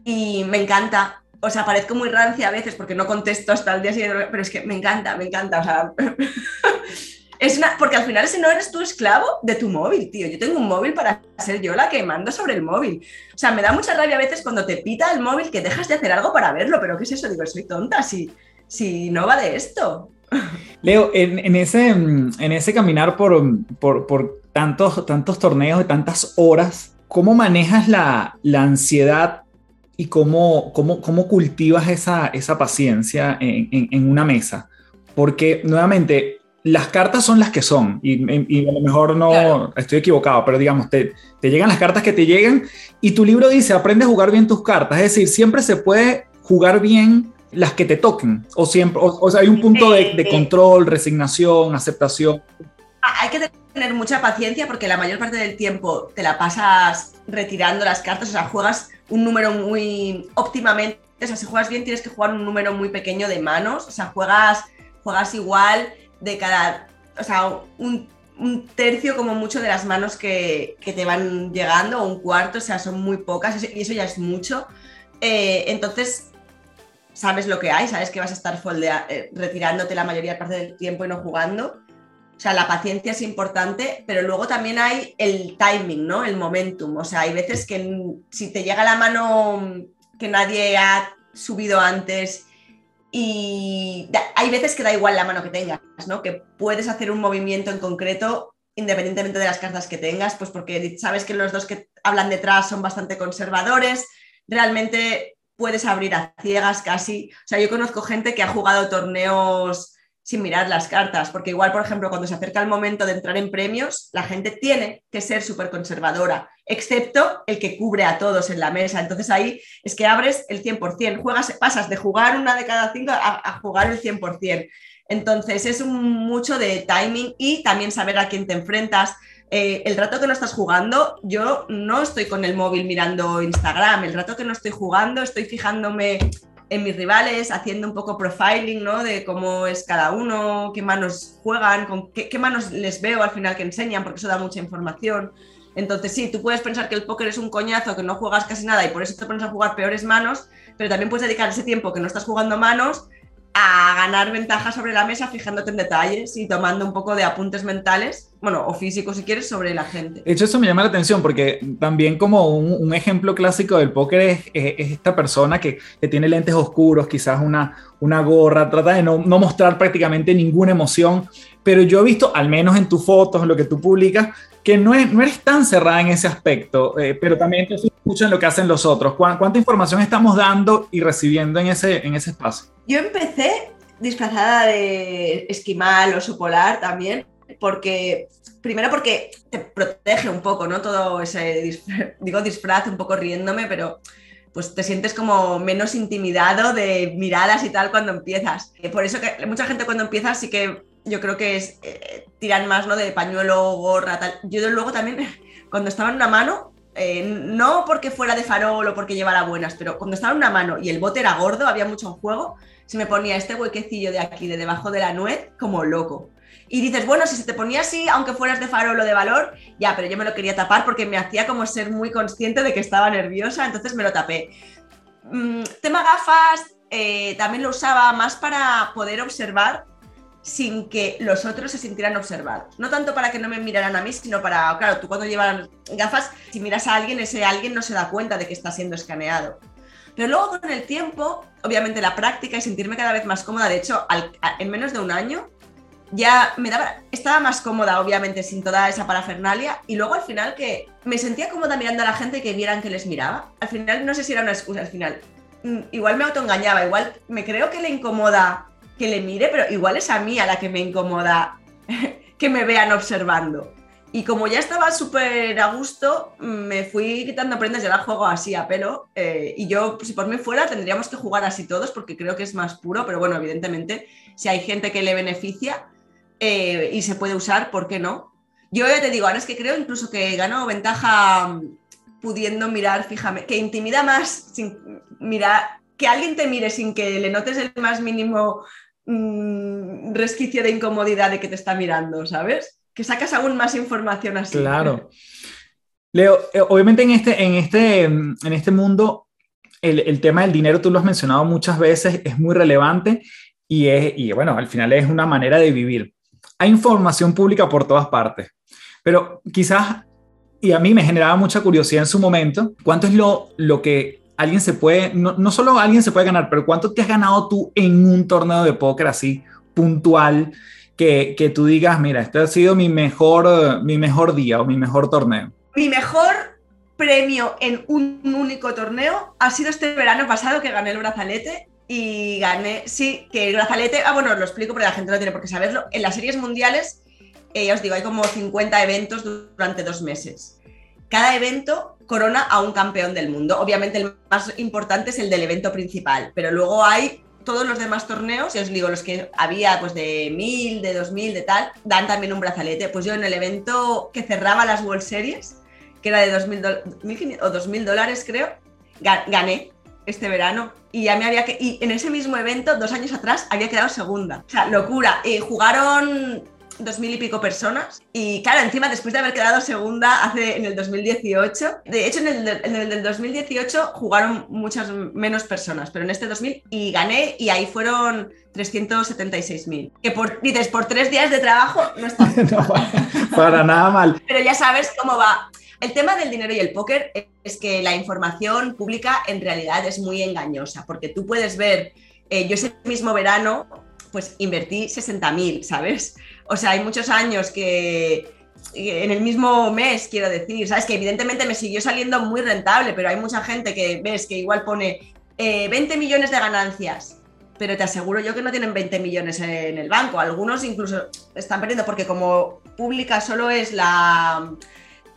Speaker 2: Y me encanta. O sea, parezco muy rancia a veces porque no contesto hasta el día siguiente, pero es que me encanta, me encanta. O sea, [LAUGHS] es una, porque al final ese no eres tú esclavo de tu móvil, tío. Yo tengo un móvil para ser yo la que mando sobre el móvil. O sea, me da mucha rabia a veces cuando te pita el móvil que dejas de hacer algo para verlo, pero ¿qué es eso? Digo, soy tonta, si, si no va de esto. [LAUGHS]
Speaker 1: Leo, en, ese, en ese caminar por, por, tantos, tantos torneos de tantas horas, ¿cómo manejas la, ansiedad y cómo, cómo, cómo cultivas esa, esa paciencia en, una mesa? Porque nuevamente, las cartas son las que son, y, a lo mejor no estoy equivocado, pero digamos, te, te, llegan las cartas que te llegan, y tu libro dice, aprende a jugar bien tus cartas, es decir, siempre se puede jugar bien las que te toquen, o siempre, o, sea, hay un punto de, control, resignación, aceptación.
Speaker 2: Ah, hay que tener mucha paciencia porque la mayor parte del tiempo te la pasas retirando las cartas, o sea, juegas un número muy óptimamente, o sea, si juegas bien tienes que jugar un número muy pequeño de manos, o sea, juegas, juegas igual de cada, o sea, un, tercio como mucho de las manos que, te van llegando, o un cuarto, o sea, son muy pocas y eso ya es mucho. Eh, entonces, sabes lo que hay, sabes que vas a estar eh, retirándote la mayoría parte del tiempo y no jugando. O sea, la paciencia es importante, pero luego también hay el timing, ¿no? El momentum. O sea, hay veces que si te llega la mano que nadie ha subido antes y hay veces que da igual la mano que tengas, ¿no? Que puedes hacer un movimiento en concreto independientemente de las cartas que tengas, pues porque sabes que los dos que hablan detrás son bastante conservadores. Realmente puedes abrir a ciegas casi. O sea, yo conozco gente que ha jugado torneos sin mirar las cartas, porque igual, por ejemplo, cuando se acerca el momento de entrar en premios, la gente tiene que ser súper conservadora, excepto el que cubre a todos en la mesa. Entonces ahí es que abres el 100%, juegas, pasas de jugar una de cada cinco a, jugar el 100%. Entonces es mucho de timing y también saber a quién te enfrentas, eh, el rato que no estás jugando, yo no estoy con el móvil mirando Instagram, el rato que no estoy jugando, estoy fijándome en mis rivales, haciendo un poco profiling, ¿no? De cómo es cada uno, qué manos juegan, con qué, manos les veo al final que enseñan, porque eso da mucha información. Entonces, sí, tú puedes pensar que el póker es un coñazo, que no juegas casi nada y por eso te pones a jugar peores manos, pero también puedes dedicar ese tiempo que no estás jugando manos a ganar ventaja sobre la mesa fijándote en detalles y tomando un poco de apuntes mentales, bueno, o físicos si quieres, sobre la gente.
Speaker 1: De hecho, eso me llama la atención porque también como un, ejemplo clásico del póker es, esta persona que, tiene lentes oscuros, quizás una, una gorra, trata de no, no, mostrar prácticamente ninguna emoción, pero yo he visto, al menos en tus fotos, en lo que tú publicas, que no, es, no eres tan cerrada en ese aspecto, eh, pero también te escucho en lo que hacen los otros. ¿Cuánta información estamos dando y recibiendo en ese, en ese espacio?
Speaker 2: Yo empecé disfrazada de esquimal, oso polar también, porque primero porque te protege un poco, ¿no? Todo ese, [LAUGHS] digo disfraz, un poco riéndome, pero pues te sientes como menos intimidado de miradas y tal cuando empiezas. Por eso que mucha gente cuando empieza sí que yo creo que es eh, tiran más ¿no? de pañuelo, gorra, tal. Yo luego también, [LAUGHS] cuando estaba en una mano, eh, no porque fuera de farol o porque llevara buenas, pero cuando estaba en una mano y el bote era gordo, había mucho juego, se me ponía este huequecillo de aquí, de debajo de la nuez, como loco. Y dices, bueno, si se te ponía así, aunque fueras de farol o de valor, ya, pero yo me lo quería tapar porque me hacía como ser muy consciente de que estaba nerviosa, entonces me lo tapé. Mm, tema gafas, eh, también lo usaba más para poder observar sin que los otros se sintieran observados. No tanto para que no me miraran a mí, sino para, claro, tú cuando llevas gafas, si miras a alguien, ese alguien no se da cuenta de que está siendo escaneado. Pero luego con el tiempo, obviamente la práctica y sentirme cada vez más cómoda, de hecho, en menos de un año, ya me daba, estaba más cómoda, obviamente, sin toda esa parafernalia. Y luego al final que me sentía cómoda mirando a la gente que vieran que les miraba. Al final, no sé si era una excusa, al final. Mm, igual me autoengañaba, igual me creo que le incomoda que le mire, pero igual es a mí a la que me incomoda [LAUGHS] que me vean observando. Y como ya estaba súper a gusto, me fui quitando prendas y ahora juego así a pelo. Eh, y yo, si por mí fuera, tendríamos que jugar así todos porque creo que es más puro, pero bueno, evidentemente, si hay gente que le beneficia eh, y se puede usar, ¿por qué no? Yo ya te digo, ahora es que creo incluso que gano ventaja mm, pudiendo mirar fijamente, que intimida más sin mirar, que alguien te mire sin que le notes el más mínimo Mm, resquicio de incomodidad de que te está mirando, ¿sabes? Que sacas aún más información así.
Speaker 1: Claro. Leo, eh, obviamente en este, en este, en este mundo el, tema del dinero, tú lo has mencionado muchas veces, es muy relevante y, es, y bueno, al final es una manera de vivir. Hay información pública por todas partes, pero quizás, y a mí me generaba mucha curiosidad en su momento, ¿cuánto es lo, lo que alguien se puede, no, no solo alguien se puede ganar, pero cuánto te has ganado tú en un torneo de póker así puntual? Que, que, tú digas, mira, este ha sido mi mejor, mi mejor día o mi mejor torneo?
Speaker 2: Mi mejor premio en un único torneo ha sido este verano pasado que gané el brazalete y gané, sí, que el brazalete, ah, bueno, lo explico porque la gente no tiene por qué saberlo. En las series mundiales, eh, ya os digo, hay como 50 eventos durante dos meses. Cada evento corona a un campeón del mundo. Obviamente el más importante es el del evento principal, pero luego hay todos los demás torneos, y os digo, los que había pues de 1000, de 2000, de tal, dan también un brazalete. Pues yo en el evento que cerraba las World Series, que era de 2000 o 2000 dólares creo, gané este verano y ya me había que y en ese mismo evento dos años atrás había quedado segunda o sea locura y jugaron dos mil y pico personas. Y claro encima después de haber quedado segunda hace en el 2018 de hecho en el, en el del 2018 jugaron muchas menos personas pero en este 2000 y gané y ahí fueron 376.000 que por dices por tres días de trabajo no está [LAUGHS]
Speaker 1: para nada mal.
Speaker 2: Pero ya sabes cómo va. El tema del dinero y el póker es que la información pública en realidad es muy engañosa, porque tú puedes ver, eh, yo ese mismo verano, pues invertí 60.000, ¿sabes? O sea, hay muchos años que en el mismo mes, quiero decir, ¿sabes? Que evidentemente me siguió saliendo muy rentable, pero hay mucha gente que ves que igual pone 20 eh, millones de ganancias, pero te aseguro yo que no tienen 20 millones en el banco. Algunos incluso están perdiendo porque como pública solo es la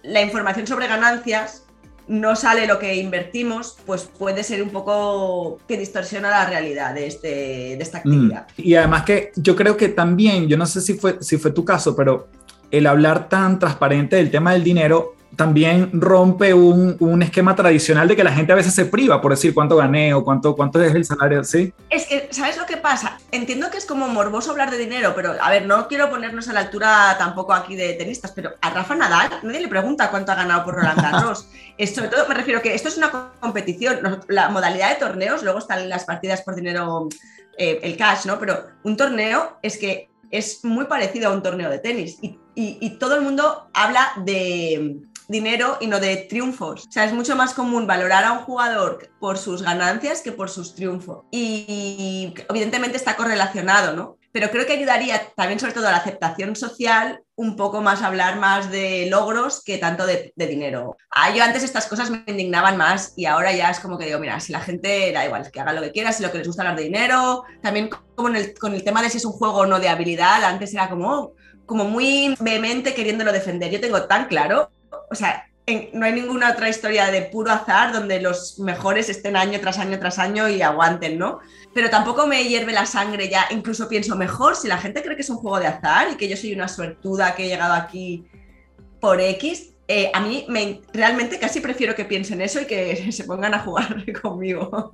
Speaker 2: la información sobre ganancias no sale lo que invertimos, pues puede ser un poco que distorsiona la realidad de, este, de esta mm. actividad.
Speaker 1: Y además que yo creo que también, yo no sé si fue, si fue tu caso, pero el hablar tan transparente del tema del dinero también rompe un, esquema tradicional de que la gente a veces se priva por decir cuánto gané o cuánto, cuánto es el salario, ¿sí?
Speaker 2: Es que, ¿sabes lo que pasa? Entiendo que es como morboso hablar de dinero, pero a ver, no quiero ponernos a la altura tampoco aquí de tenistas, pero a Rafa Nadal nadie le pregunta cuánto ha ganado por Roland Garros. [LAUGHS] sobre todo me refiero que esto es una competición, la modalidad de torneos, luego están las partidas por dinero, eh, el cash, ¿no? Pero un torneo es que es muy parecido a un torneo de tenis y todo el mundo habla de dinero y no de triunfos. O sea, es mucho más común valorar a un jugador por sus ganancias que por sus triunfos. Y, evidentemente está correlacionado, ¿no? Pero creo que ayudaría también sobre todo a la aceptación social un poco más hablar más de logros que tanto de, dinero. Ah, yo antes estas cosas me indignaban más y ahora ya es como que digo, mira, si la gente da igual, que haga lo que quiera, si lo que les gusta hablar de dinero, también como con el tema de si es un juego o no de habilidad, antes era como, como muy vehemente queriéndolo defender. Yo tengo tan claro o sea, no hay ninguna otra historia de puro azar donde los mejores estén año tras año tras año y aguanten, ¿no? Pero tampoco me hierve la sangre ya, incluso pienso mejor si la gente cree que es un juego de azar y que yo soy una suertuda que he llegado aquí por X. Eh, a mí me, realmente casi prefiero que piensen eso y que [LAUGHS] se pongan a jugar [LAUGHS] conmigo.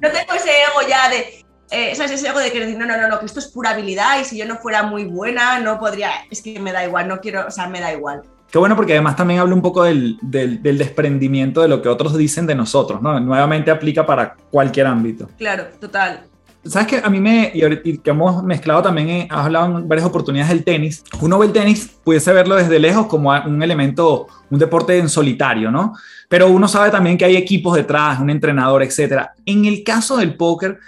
Speaker 2: No tengo ese ego ya de, eh, ¿sabes? Ese ego de que no, no, no, no, que esto es pura habilidad y si yo no fuera muy buena no podría, es que me da igual, no quiero, o sea, me da igual.
Speaker 1: Qué bueno porque además también habla un poco del, del, desprendimiento de lo que otros dicen de nosotros, ¿no? Nuevamente aplica para cualquier ámbito.
Speaker 2: Claro, total.
Speaker 1: Sabes que a mí me, y que hemos mezclado también, eh, has hablado en varias oportunidades del tenis. Uno ve el tenis, pudiese verlo desde lejos como un elemento, un deporte en solitario, ¿no? Pero uno sabe también que hay equipos detrás, un entrenador, etcétera. En el caso del póker,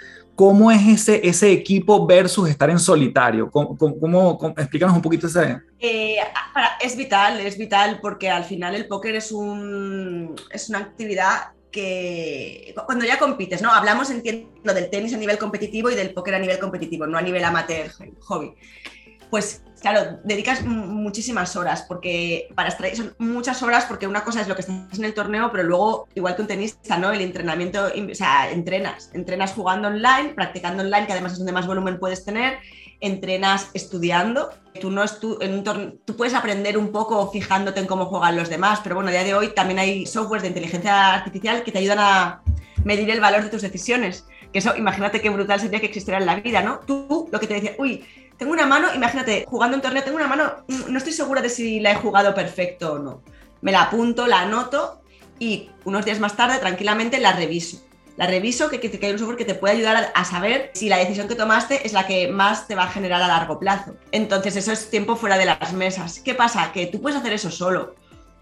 Speaker 1: ¿Cómo es ese, ese equipo versus estar en solitario? ¿Cómo, explícanos un poquito ese.
Speaker 2: Eh, es vital, es vital porque al final el póker es, un, es una actividad que cuando ya compites, ¿no? Hablamos, entiendo, del tenis a nivel competitivo y del póker a nivel competitivo, no a nivel amateur, hobby. Pues claro, dedicas muchísimas horas, porque para extraer son muchas horas, porque una cosa es lo que estás en el torneo, pero luego, igual que un tenista, ¿no? El entrenamiento, o sea, entrenas, entrenas jugando online, practicando online, que además es donde más volumen puedes tener, entrenas estudiando. Tú, no tú, en un tú puedes aprender un poco fijándote en cómo juegan los demás, pero bueno, a día de hoy también hay softwares de inteligencia artificial que te ayudan a medir el valor de tus decisiones. Que eso, imagínate qué brutal sería que existiera en la vida, ¿no? Tú, lo que te decía, uy, tengo una mano, imagínate, jugando un torneo, tengo una mano, no estoy segura de si la he jugado perfecto o no. Me la apunto, la anoto y unos días más tarde tranquilamente la reviso. la reviso, que, que, hay un software que te puede ayudar a, saber si la decisión que tomaste es la que más te va a generar a largo plazo. Entonces, eso es tiempo fuera de las mesas. ¿Qué pasa? Que tú puedes hacer eso solo,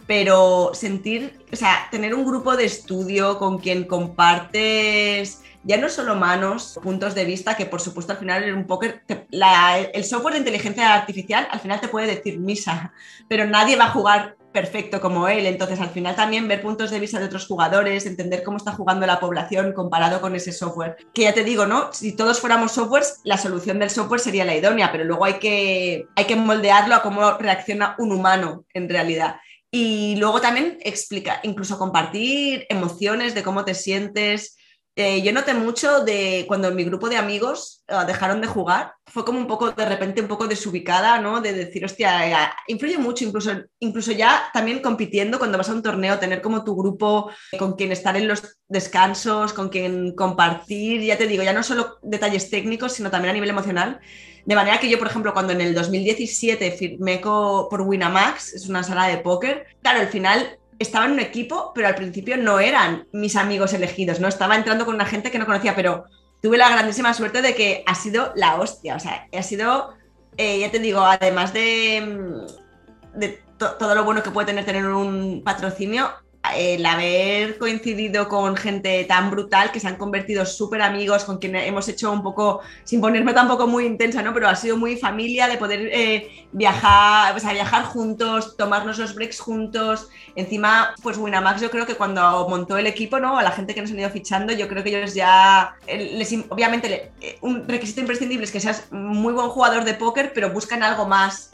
Speaker 2: pero sentir, o sea, tener un grupo de estudio con quien compartes ya no solo manos, puntos de vista, que por supuesto al final en un póker, el software de inteligencia artificial al final te puede decir misa, pero nadie va a jugar perfecto como él. Entonces, al final también ver puntos de vista de otros jugadores, entender cómo está jugando la población comparado con ese software. Que ya te digo, ¿no? Si todos fuéramos softwares, la solución del software sería la idónea, pero luego hay que, hay que moldearlo a cómo reacciona un humano en realidad. Y luego también explica, incluso compartir emociones de cómo te sientes, eh, yo noté mucho de cuando mi grupo de amigos eh, dejaron de jugar, fue como un poco de repente un poco desubicada, ¿no? De decir, hostia, eh, influye mucho, incluso, incluso ya también compitiendo cuando vas a un torneo, tener como tu grupo con quien estar en los descansos, con quien compartir, ya te digo, ya no solo detalles técnicos, sino también a nivel emocional. De manera que yo, por ejemplo, cuando en el 2017 firmé por Winamax, es una sala de póker, claro, al final estaba en un equipo, pero al principio no eran mis amigos elegidos, ¿no? Estaba entrando con una gente que no conocía, pero tuve la grandísima suerte de que ha sido la hostia, o sea, ha sido, eh, ya te digo, además de, mm, de todo lo bueno que puede tener tener un patrocinio, el haber coincidido con gente tan brutal que se han convertido súper amigos, con quien hemos hecho un poco, sin ponerme tampoco muy intensa, ¿no? Pero ha sido muy familia de poder eh, viajar, o viajar juntos, tomarnos los breaks juntos. Encima, pues Winamax, yo creo que cuando montó el equipo, ¿no? A la gente que nos han ido fichando, yo creo que ellos ya, les, obviamente, eh, un requisito imprescindible es que seas muy buen jugador de póker, pero buscan algo más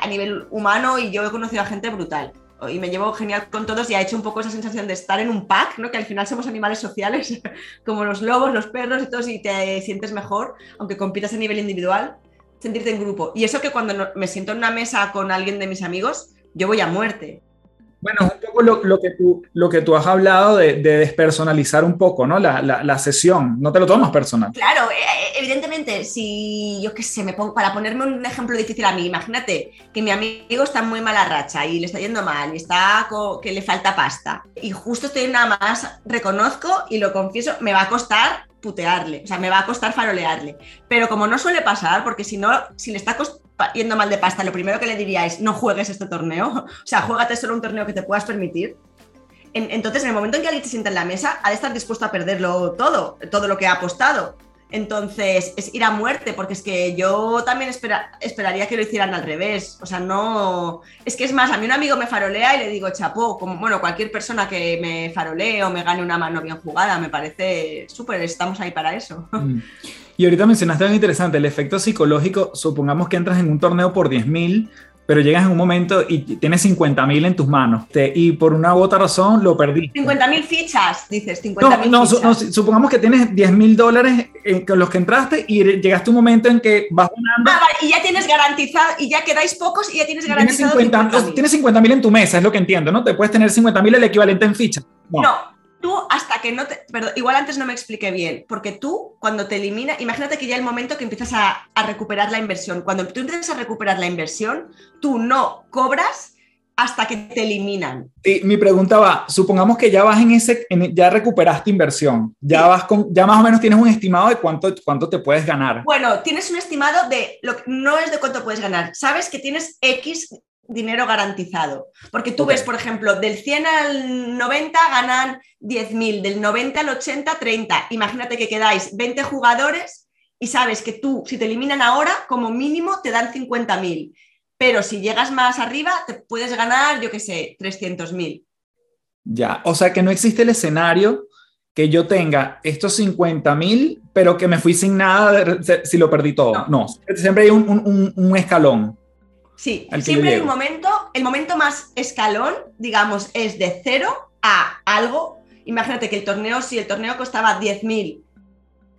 Speaker 2: a nivel humano y yo he conocido a gente brutal y me llevo genial con todos y ha hecho un poco esa sensación de estar en un pack, ¿no? que al final somos animales sociales, [LAUGHS] como los lobos, los perros y todos, y te sientes mejor, aunque compitas a nivel individual, sentirte en grupo. Y eso que cuando me siento en una mesa con alguien de mis amigos, yo voy a muerte.
Speaker 1: Bueno, un poco lo, que, tú, lo que tú has hablado de, despersonalizar un poco, ¿no? La, la, sesión, no te lo tomas personal.
Speaker 2: Claro, eh, eh, evidentemente, si yo qué sé, me pongo, para ponerme un ejemplo difícil a mí, imagínate que mi amigo está en muy mala racha y le está yendo mal y está que le falta pasta y justo estoy nada más, reconozco y lo confieso, me va a costar putearle, o sea, me va a costar farolearle. Pero como no suele pasar, porque si no, si le está yendo mal de pasta, lo primero que le diría es no juegues este torneo, [LAUGHS] o sea, juégate solo un torneo que te puedas permitir. entonces, en el momento en que alguien se sienta en la mesa, ha de estar dispuesto a perderlo todo, todo lo que ha apostado. Entonces, es ir a muerte, porque es que yo también esperaría que lo hicieran al revés. O sea, no. Es que es más, a mí un amigo me farolea y le digo, chapó, como bueno, cualquier persona que me farolee o me gane una mano bien jugada, me parece súper, estamos ahí para eso. [LAUGHS] Mm.
Speaker 1: Y ahorita mencionaste algo interesante, el efecto psicológico. Supongamos que entras en un torneo por 10.000 pero llegas en un momento y tienes 50 mil en tus manos y por una u otra razón lo perdiste.
Speaker 2: 50 mil fichas, dices, 50
Speaker 1: no, no, supongamos que tienes 10 mil dólares con los que entraste y llegaste a un momento en que vas
Speaker 2: ganando. Ah, vale, y ya tienes garantizado, y ya quedáis pocos y ya tienes garantizado.
Speaker 1: Tienes 50 mil en tu mesa, es lo que entiendo, ¿no? Te puedes tener 50 mil el equivalente en fichas.
Speaker 2: no tú hasta que no te... Perdón, igual antes no me expliqué bien, porque tú cuando te elimina, imagínate que ya el momento que empiezas a, recuperar la inversión, cuando tú empiezas a recuperar la inversión, tú no cobras hasta que te eliminan.
Speaker 1: Y mi pregunta va, supongamos que ya vas en ese, ya recuperaste inversión, ya vas con, ya más o menos tienes un estimado de cuánto, cuánto te puedes ganar.
Speaker 2: Bueno, tienes un estimado de, lo, no es de cuánto puedes ganar, sabes que tienes X dinero garantizado. Porque tú ves, por ejemplo, del 100 al 90 ganan 10.000, del 90 al 80, 30. Imagínate que quedáis 20 jugadores y sabes que tú, si te eliminan ahora, como mínimo te dan 50.000. Pero si llegas más arriba, te puedes ganar, yo qué sé, 300.000.
Speaker 1: Ya, o sea que no existe el escenario que yo tenga estos 50.000, pero que me fui sin nada si lo perdí todo. No, siempre hay un escalón.
Speaker 2: Sí, siempre hay un momento, el momento más escalón, digamos, es de cero a algo. Imagínate que el torneo, si el torneo costaba 10.000,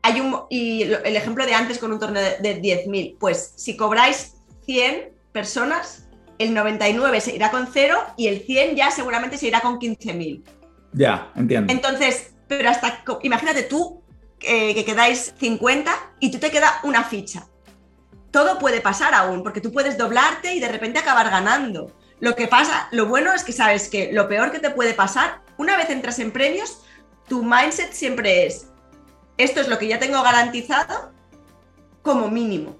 Speaker 2: hay un, y el ejemplo de antes con un torneo de, 10.000, pues si cobráis 100 personas, el 99 se irá con cero y el 100 ya seguramente se irá con 15.000.
Speaker 1: Ya, entiendo.
Speaker 2: Entonces, pero hasta, imagínate tú eh, que quedáis 50 y tú te queda una ficha todo puede pasar aún, porque tú puedes doblarte y de repente acabar ganando. Lo que pasa, lo bueno es que sabes que lo peor que te puede pasar, una vez entras en premios, tu mindset siempre es, esto es lo que ya tengo garantizado como mínimo.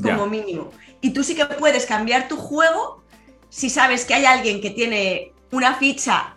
Speaker 2: Como mínimo. Y tú sí que puedes cambiar tu juego si sabes que hay alguien que tiene una ficha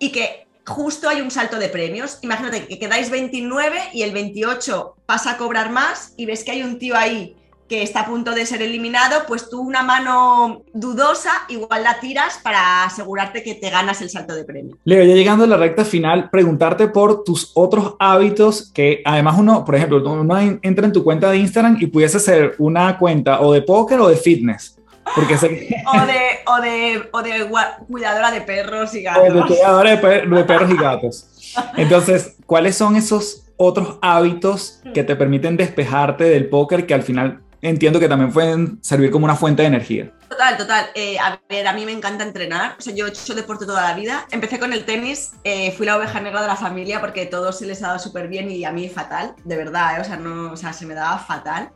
Speaker 2: y que justo hay un salto de premios. Imagínate que quedáis 29 y el 28 pasa a cobrar más y ves que hay un tío ahí que está a punto de ser eliminado, pues tú una mano dudosa igual la tiras para asegurarte que te ganas el salto de premio.
Speaker 1: Leo, ya llegando a la recta final, preguntarte por tus otros hábitos que además uno, por ejemplo, uno entra en tu cuenta de Instagram y pudiese ser una cuenta o de póker o de fitness. Porque [LAUGHS]
Speaker 2: o, de, o, de, o de cuidadora de perros y gatos. [LAUGHS]
Speaker 1: O de cuidadora de, perros y gatos. [LAUGHS] Entonces, ¿cuáles son esos otros hábitos que te permiten despejarte del póker que al final entiendo que también pueden servir como una fuente de energía?
Speaker 2: Total, total. Eh, a ver, a mí me encanta entrenar. O sea, yo he hecho deporte toda la vida. Empecé con el tenis, eh, fui la oveja negra de la familia porque todo se les ha dado súper bien y a mí fatal, de verdad, eh, o sea, no, o sea, se me daba fatal.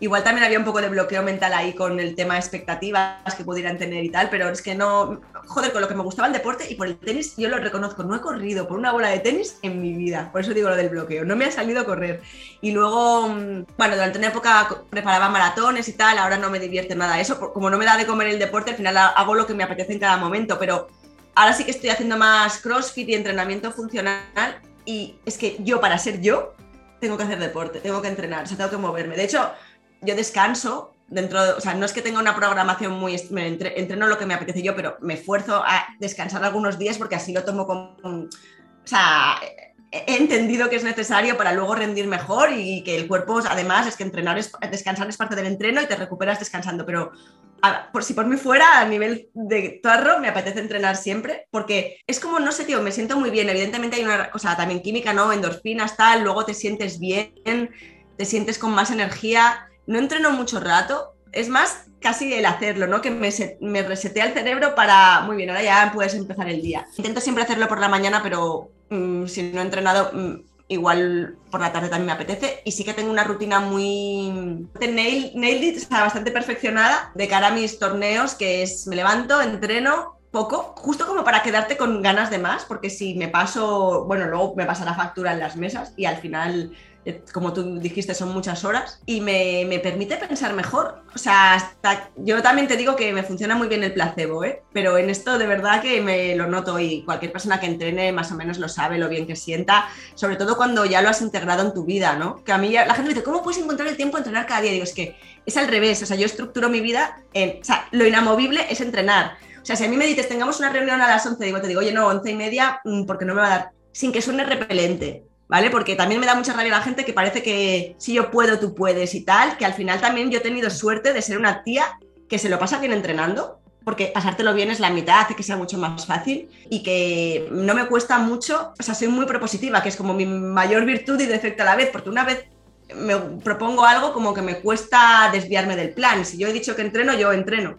Speaker 2: Igual también había un poco de bloqueo mental ahí con el tema de expectativas que pudieran tener y tal, pero es que no, joder, con lo que me gustaba el deporte y por el tenis, yo lo reconozco, no he corrido por una bola de tenis en mi vida, por eso digo lo del bloqueo, no me ha salido correr. Y luego, mm, bueno, durante una época preparaba maratones y tal, ahora no me divierte nada eso, como no me da de comer el deporte, al final hago lo que me apetece en cada momento, pero ahora sí que estoy haciendo más crossfit y entrenamiento funcional y es que yo para ser yo tengo que hacer deporte, tengo que entrenar, o sea, tengo que moverme. De hecho, yo descanso dentro, de, o sea, no es que tenga una programación muy, me entreno lo que me apetece yo, pero me esfuerzo a descansar algunos días porque así lo tomo como, o sea, he entendido que es necesario para luego rendir mejor y que el cuerpo, además, es que entrenar es, descansar es parte del entreno y te recuperas descansando, pero por si por mí fuera, a nivel de tarro, me apetece entrenar siempre, porque es como, no sé, tío, me siento muy bien, evidentemente hay una cosa también química, ¿no? Endorfinas, tal, luego te sientes bien, te sientes con más energía, no entreno mucho rato, es más casi el hacerlo, ¿no? Que me, me resetea el cerebro para, muy bien, ahora ya puedes empezar el día. Intento siempre hacerlo por la mañana, pero mm, si no he entrenado, mm, igual por la tarde también me apetece. Y sí que tengo una rutina muy... Nail, nailed it, sea, bastante perfeccionada de cara a mis torneos, que es me levanto, entreno, poco, justo como para quedarte con ganas de más, porque si me paso, bueno, luego me pasa la factura en las mesas y al final como tú dijiste, son muchas horas y me, permite pensar mejor. O sea, hasta, yo también te digo que me funciona muy bien el placebo, ¿eh? pero en esto de verdad que me lo noto y cualquier persona que entrene más o menos lo sabe, lo bien que sienta, sobre todo cuando ya lo has integrado en tu vida, ¿no? Que a mí la gente me dice, ¿cómo puedes encontrar el tiempo de entrenar cada día? digo, es que es al revés, o sea, yo estructuro mi vida en, o sea, lo inamovible es entrenar. O sea, si a mí me dices, tengamos una reunión a las 11, digo, te digo, oye, no, 11 y media, mm, porque no me va a dar, sin que suene repelente. ¿Vale? Porque también me da mucha rabia la gente que parece que si yo puedo, tú puedes y tal, que al final también yo he tenido suerte de ser una tía que se lo pasa bien entrenando, porque pasártelo bien es la mitad, hace que sea mucho más fácil y que no me cuesta mucho, o sea, soy muy propositiva, que es como mi mayor virtud y defecto a la vez, porque una vez me propongo algo como que me cuesta desviarme del plan, si yo he dicho que entreno, yo entreno.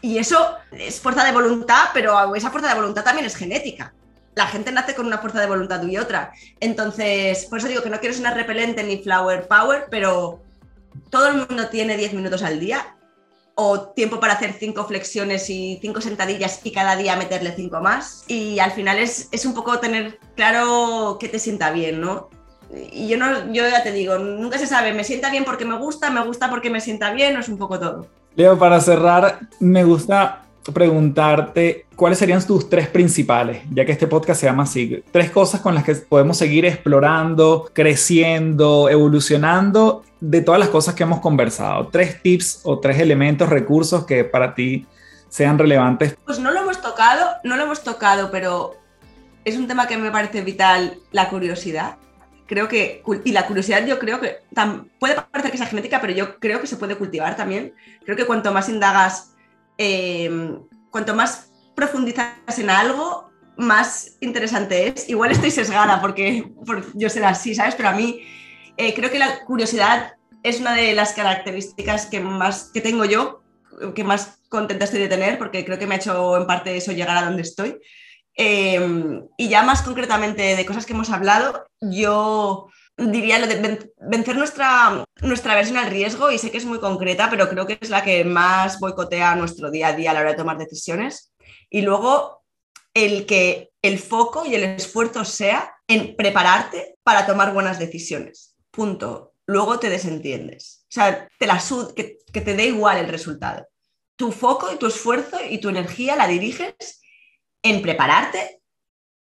Speaker 2: Y eso es fuerza de voluntad, pero esa fuerza de voluntad también es genética la gente nace con una fuerza de voluntad y otra. Entonces, por eso digo que no quiero una repelente ni flower power, pero todo el mundo tiene 10 minutos al día o tiempo para hacer cinco flexiones y cinco sentadillas y cada día meterle cinco más. Y al final es, es un poco tener claro que te sienta bien, ¿no? Y yo, no, yo ya te digo, nunca se sabe, me sienta bien porque me gusta, me gusta porque me sienta bien, o es un poco todo.
Speaker 1: Leo, para cerrar, me gusta preguntarte cuáles serían tus tres principales, ya que este podcast se llama así. Tres cosas con las que podemos seguir explorando, creciendo, evolucionando de todas las cosas que hemos conversado. Tres tips o tres elementos, recursos que para ti sean relevantes.
Speaker 2: Pues no lo hemos tocado, no lo hemos tocado, pero es un tema que me parece vital, la curiosidad. Creo que, y la curiosidad yo creo que puede parecer que sea genética, pero yo creo que se puede cultivar también. Creo que cuanto más indagas Em, cuanto más profundizas en algo, más interesante es. Igual estoy sesgada porque yo será así, ¿sabes? Pero a mí eh, creo que la curiosidad es una de las características que más que tengo yo, que más contenta estoy de tener, porque creo que me ha hecho en parte eso llegar a donde estoy. Em, y ya más concretamente de cosas que hemos hablado, yo diría lo de vencer nuestra, nuestra versión al riesgo y sé que es muy concreta, pero creo que es la que más boicotea nuestro día a día a la hora de tomar decisiones. Y luego el que el foco y el esfuerzo sea en prepararte para tomar buenas decisiones. Punto. Luego te desentiendes. O sea, te la que, que te dé igual el resultado. Tu foco y tu esfuerzo y tu energía la diriges en prepararte,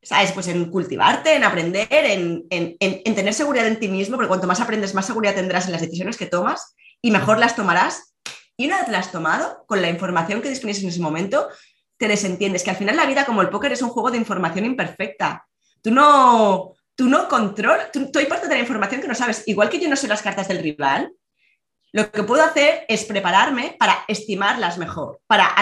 Speaker 2: ¿sabes? Pues en cultivarte, en aprender, en, en, tener seguridad en ti mismo, porque cuanto más aprendes, más seguridad tendrás en las decisiones que tomas y mejor las tomarás. Y una vez las has tomado, con la información que dispones en ese momento, te desentiendes, que al final la vida como el póker es un juego de información imperfecta. Tú no, tú no controlas, tú, tú hay parte de la información que no sabes. Igual que yo no sé las cartas del rival, lo que puedo hacer es prepararme para estimarlas mejor, para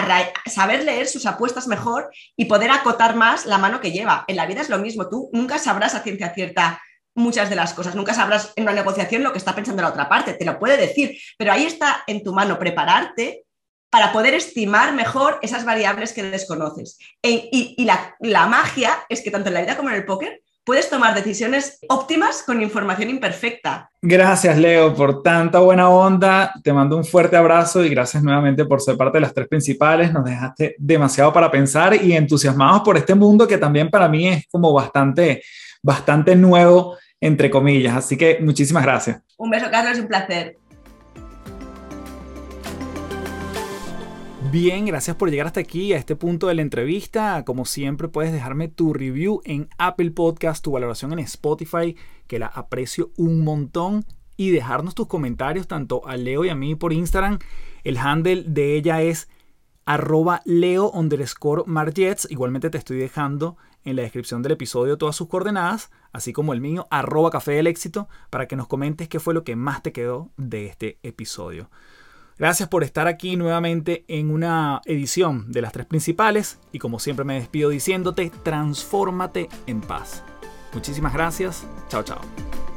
Speaker 2: saber leer sus apuestas mejor y poder acotar más la mano que lleva. En la vida es lo mismo, tú nunca sabrás a ciencia cierta muchas de las cosas, nunca sabrás en una negociación lo que está pensando la otra parte, te lo puede decir, pero ahí está en tu mano prepararte para poder estimar mejor esas variables que desconoces. E, y, la, la magia es que tanto en la vida como en el póker puedes tomar decisiones óptimas con información imperfecta.
Speaker 1: Gracias, Leo, por tanta buena onda. Te mando un fuerte abrazo y gracias nuevamente por ser parte de las tres principales. Nos dejaste demasiado para pensar y entusiasmados por este mundo que también para mí es como bastante, bastante nuevo, entre comillas. Así que muchísimas gracias.
Speaker 2: Un beso, Carlos, un placer.
Speaker 1: Bien, gracias por llegar hasta aquí, a este punto de la entrevista. Como siempre, puedes dejarme tu review en Apple Podcast, tu valoración en Spotify, que la aprecio un montón, y dejarnos tus comentarios tanto a Leo y a mí por Instagram. El handle de ella es arroba leo underscore marjets. Igualmente te estoy dejando en la descripción del episodio todas sus coordenadas, así como el mío, arroba café del éxito, para que nos comentes qué fue lo que más te quedó de este episodio. Gracias por estar aquí nuevamente en una edición de las tres principales y como siempre me despido diciéndote, transfórmate en paz. Muchísimas gracias. Chao, chao.